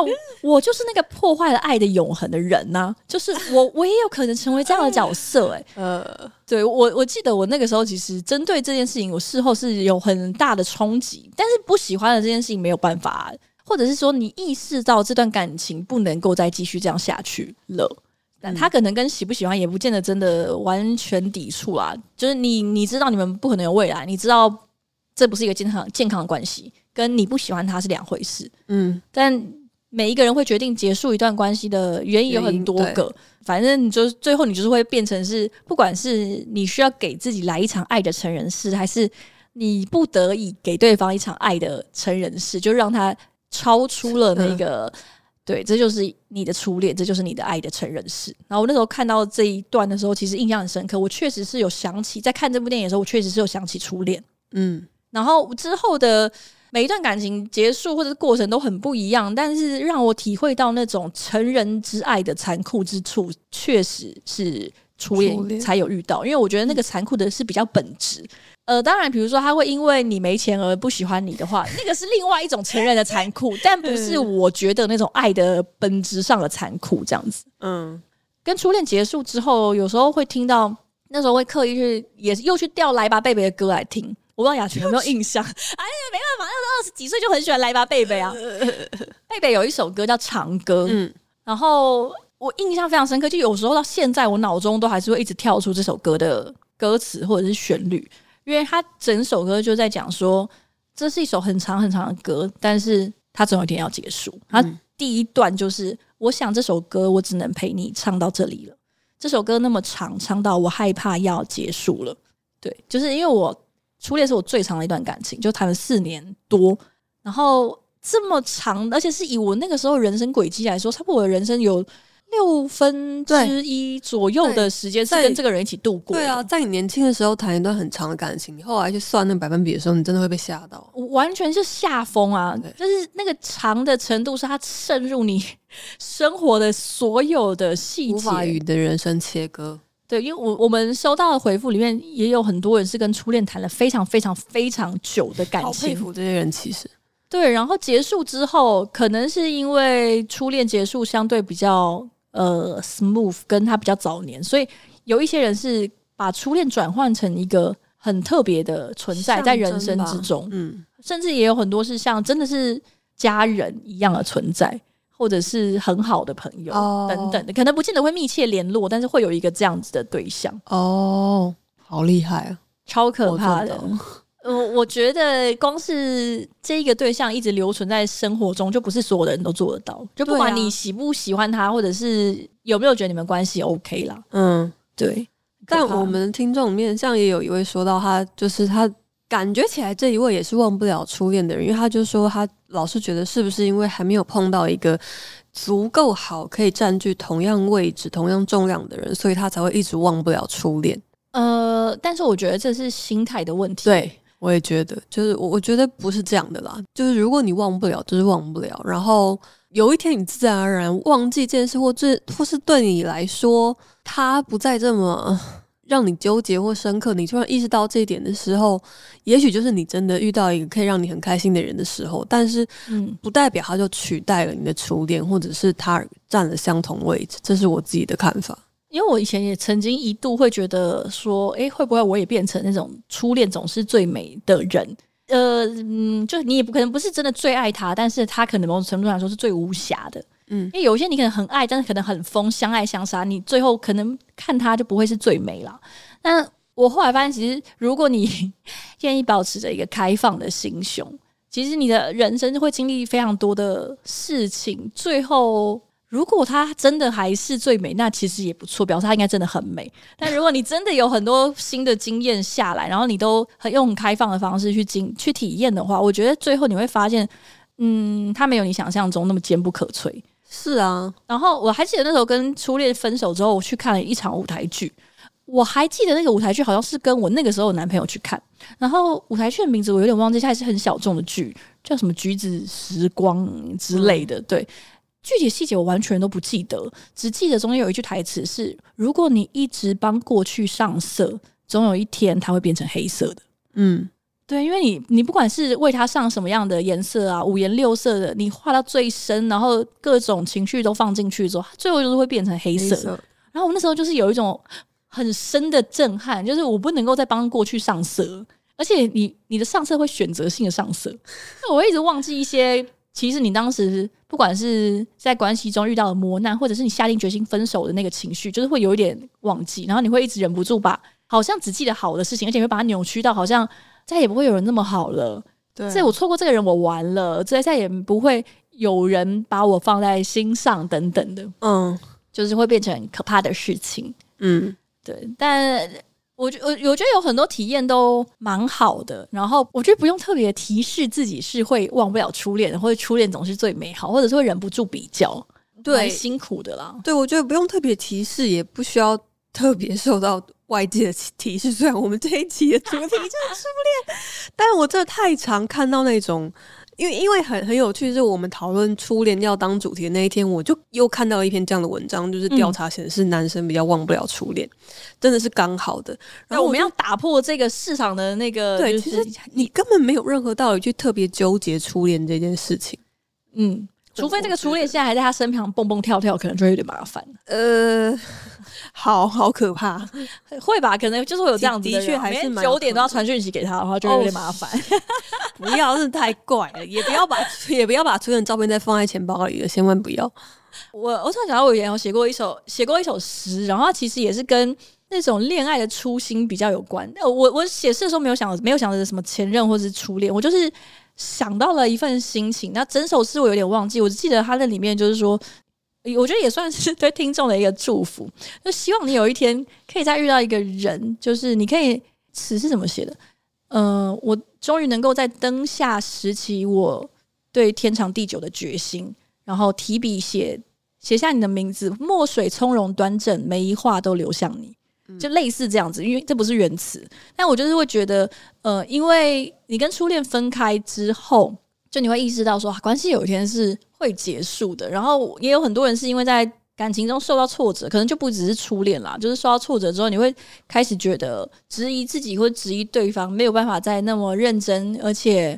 我，我就是那个破坏了爱的永恒的人呐、啊！就是我，我也有可能成为这样的角色、欸。哎，呃，对我，我记得我那个时候其实针对这件事情，我事后是有很大的冲击。但是不喜欢的这件事情没有办法，或者是说你意识到这段感情不能够再继续这样下去了。但他可能跟喜不喜欢也不见得真的完全抵触啊。就是你，你知道你们不可能有未来，你知道。这不是一个健康健康的关系，跟你不喜欢他是两回事。嗯，但每一个人会决定结束一段关系的原因有很多个，反正你就最后你就是会变成是，不管是你需要给自己来一场爱的成人式，还是你不得已给对方一场爱的成人式，就让他超出了那个对，这就是你的初恋，这就是你的爱的成人式。然后我那时候看到这一段的时候，其实印象很深刻。我确实是有想起，在看这部电影的时候，我确实是有想起初恋。嗯，然后之后的每一段感情结束或者是过程都很不一样，但是让我体会到那种成人之爱的残酷之处，确实是初恋才有遇到。因为我觉得那个残酷的是比较本质。呃，当然，比如说他会因为你没钱而不喜欢你的话，那个是另外一种成人的残酷，但不是我觉得那种爱的本质上的残酷这样子。嗯，跟初恋结束之后，有时候会听到那时候会刻意去，也是又去调来吧贝贝的歌来听。我不知道雅群有没有印象？哎呀，没办法，那时候二十几岁就很喜欢来吧贝贝啊。贝贝有一首歌叫《长歌》，嗯，然后我印象非常深刻，就有时候到现在，我脑中都还是会一直跳出这首歌的歌词或者是旋律。因为它整首歌就在讲说，这是一首很长很长的歌，但是它总有一天要结束。它第一段就是，我想这首歌我只能陪你唱到这里了。这首歌那么长，唱到我害怕要结束了。对，就是因为我初恋是我最长的一段感情，就谈了四年多，然后这么长，而且是以我那个时候人生轨迹来说，差不多我的人生有。六分之一左右的时间是跟这个人一起度过。对啊，在你年轻的时候谈一段很长的感情，你后来去算那百分比的时候，你真的会被吓到。完全是吓疯啊！就是那个长的程度，是它渗入你 生活的所有的细节，无法与你的人生切割。对，因为我我们收到的回复里面，也有很多人是跟初恋谈了非常非常非常久的感情。好佩服这些人，其实对。然后结束之后，可能是因为初恋结束相对比较。呃，smooth 跟他比较早年，所以有一些人是把初恋转换成一个很特别的存在在人生之中，嗯，甚至也有很多是像真的是家人一样的存在，或者是很好的朋友等等的，可能不见得会密切联络，但是会有一个这样子的对象。哦，好厉害啊，超可怕的。呃，我觉得光是这一个对象一直留存在生活中，就不是所有的人都做得到。就不管你喜不喜欢他，或者是有没有觉得你们关系 OK 啦。嗯，对。但我们听众里面，像也有一位说到，他就是他感觉起来这一位也是忘不了初恋的人，因为他就说他老是觉得是不是因为还没有碰到一个足够好可以占据同样位置、同样重量的人，所以他才会一直忘不了初恋。呃，但是我觉得这是心态的问题。对。我也觉得，就是我，我觉得不是这样的啦。就是如果你忘不了，就是忘不了。然后有一天你自然而然忘记这件事，或这或是对你来说，他不再这么让你纠结或深刻。你突然意识到这一点的时候，也许就是你真的遇到一个可以让你很开心的人的时候。但是，嗯，不代表他就取代了你的初恋，或者是他占了相同位置。这是我自己的看法。因为我以前也曾经一度会觉得说，诶，会不会我也变成那种初恋总是最美的人？呃，嗯，就你也不可能不是真的最爱他，但是他可能某种程度上来说是最无瑕的。嗯，因为有些你可能很爱，但是可能很疯，相爱相杀，你最后可能看他就不会是最美了。但我后来发现，其实如果你 愿意保持着一个开放的心胸，其实你的人生会经历非常多的事情，最后。如果她真的还是最美，那其实也不错，表示她应该真的很美。但如果你真的有很多新的经验下来，然后你都很用很开放的方式去经去体验的话，我觉得最后你会发现，嗯，她没有你想象中那么坚不可摧。是啊，然后我还记得那时候跟初恋分手之后，我去看了一场舞台剧。我还记得那个舞台剧好像是跟我那个时候的男朋友去看，然后舞台剧的名字我有点忘记，它还是很小众的剧，叫什么《橘子时光》之类的，对。具体细节我完全都不记得，只记得中间有一句台词是：“如果你一直帮过去上色，总有一天它会变成黑色的。”嗯，对，因为你你不管是为他上什么样的颜色啊，五颜六色的，你画到最深，然后各种情绪都放进去之后，最后就是会变成黑色。黑色。然后我那时候就是有一种很深的震撼，就是我不能够再帮过去上色，而且你你的上色会选择性的上色，我会一直忘记一些。其实你当时不管是在关系中遇到的磨难，或者是你下定决心分手的那个情绪，就是会有一点忘记，然后你会一直忍不住把好像只记得好的事情，而且会把它扭曲到好像再也不会有人那么好了。对，所以我错过这个人，我完了，所以再也不会有人把我放在心上等等的。嗯，就是会变成很可怕的事情。嗯，对。但我觉我我觉得有很多体验都蛮好的，然后我觉得不用特别提示自己是会忘不了初恋的，或者初恋总是最美好，或者是会忍不住比较，对，辛苦的啦。对，我觉得不用特别提示，也不需要特别受到外界的提示。虽然我们这一期的主题就是初恋，但是我真的太常看到那种。因为因为很很有趣，就是我们讨论初恋要当主题的那一天，我就又看到一篇这样的文章，就是调查显示男生比较忘不了初恋，嗯、真的是刚好的。然后我们要打破这个市场的那个、就是，对，其实你根本没有任何道理去特别纠结初恋这件事情。嗯，除非这个初恋现在还在他身旁蹦蹦跳跳，可能就会有点麻烦。呃。好好可怕，会吧？可能就是会有这样子的，的确还是九点都要传讯息给他的话，就有点麻烦。Oh, 不要，是太怪了，也不要把也不要把初恋照片再放在钱包里了，千万不要。我我突然想到，我以前有写过一首写过一首诗，然后其实也是跟那种恋爱的初心比较有关。我我写诗的时候没有想没有想着什么前任或是初恋，我就是想到了一份心情。那整首诗我有点忘记，我只记得它那里面就是说。我觉得也算是对听众的一个祝福，就希望你有一天可以再遇到一个人，就是你可以词是怎么写的？呃，我终于能够在灯下拾起我对天长地久的决心，然后提笔写写下你的名字，墨水从容端正，每一画都流向你，就类似这样子。因为这不是原词，但我就是会觉得，呃，因为你跟初恋分开之后。就你会意识到说，关系有一天是会结束的，然后也有很多人是因为在感情中受到挫折，可能就不只是初恋啦，就是受到挫折之后，你会开始觉得质疑自己或质疑对方，没有办法再那么认真，而且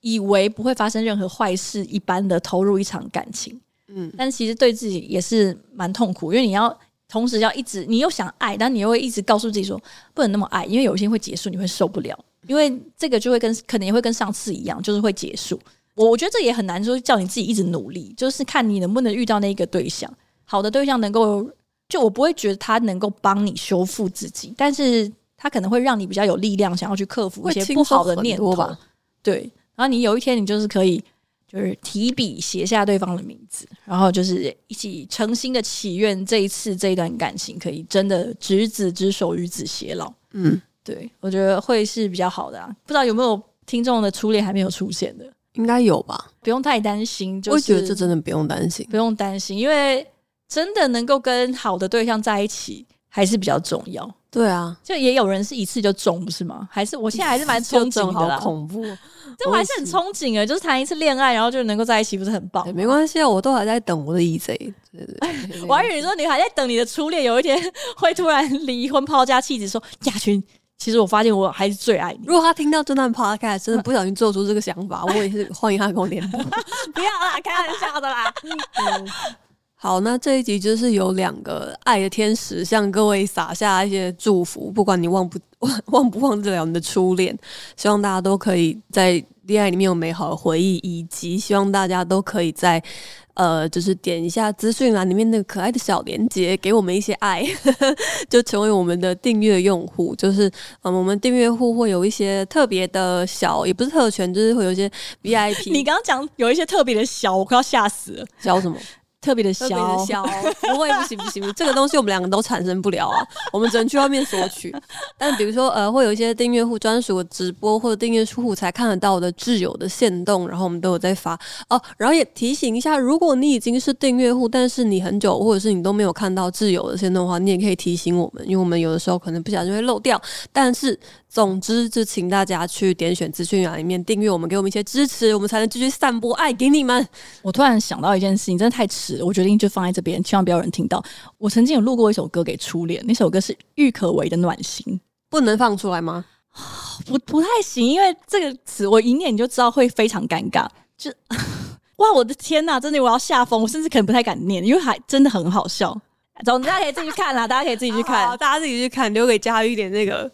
以为不会发生任何坏事一般的投入一场感情。嗯，但其实对自己也是蛮痛苦，因为你要同时要一直，你又想爱，但你又会一直告诉自己说不能那么爱，因为有一天会结束，你会受不了。因为这个就会跟可能也会跟上次一样，就是会结束。我我觉得这也很难说，叫你自己一直努力，就是看你能不能遇到那一个对象，好的对象能够，就我不会觉得他能够帮你修复自己，但是他可能会让你比较有力量，想要去克服一些不好的念头吧。对，然后你有一天你就是可以，就是提笔写下对方的名字，然后就是一起诚心的祈愿这一次这一段感情可以真的执子之手，与子偕老。嗯。对，我觉得会是比较好的啊，不知道有没有听众的初恋还没有出现的，应该有吧？不用太担心，就是，我觉得这真的不用担心，不用担心，因为真的能够跟好的对象在一起还是比较重要。对啊，就也有人是一次就中，不是吗？还是我现在还是蛮 憧憬的啦，好恐怖，这我还是很憧憬啊，就是谈一次恋爱，然后就能够在一起，不是很棒？没关系啊，我都还在等我的对对，我还以为你说你还在等你的初恋，有一天会突然离婚抛家弃子，说亚群。其实我发现我还是最爱你。如果他听到这段 podcast，真的不小心做出这个想法，我也是欢迎他跟我联络。不要啦，开玩笑的啦。嗯、好，那这一集就是有两个爱的天使向各位撒下一些祝福，不管你忘不 忘忘不忘得了你的初恋，希望大家都可以在恋爱里面有美好的回忆，以及希望大家都可以在。呃，就是点一下资讯栏里面那个可爱的小连接，给我们一些爱，呵 呵就成为我们的订阅用户。就是，嗯，我们订阅户会有一些特别的小，也不是特权，就是会有一些 VIP。你刚刚讲有一些特别的小，我快要吓死了。小什么？特别的小，不会，不行，不行，这个东西我们两个都产生不了啊，我们只能去外面索取。但比如说，呃，会有一些订阅户专属的直播，或者订阅户才看得到的挚友的限动，然后我们都有在发哦。然后也提醒一下，如果你已经是订阅户，但是你很久或者是你都没有看到挚友的限动的话，你也可以提醒我们，因为我们有的时候可能不小心会漏掉，但是。总之，就请大家去点选资讯栏里面订阅我们，给我们一些支持，我们才能继续散播爱给你们。我突然想到一件事情，真的太迟了，我决定就放在这边，千万不要有人听到。我曾经有录过一首歌给初恋，那首歌是郁可唯的《暖心》，不能放出来吗？不，不太行，因为这个词我一念你就知道会非常尴尬。就 哇，我的天呐，真的我要吓疯，我甚至可能不太敢念，因为还真的很好笑。总之，大家可以自己去看啦，大家可以自己去看，大家自己去看，留给佳玉一点那个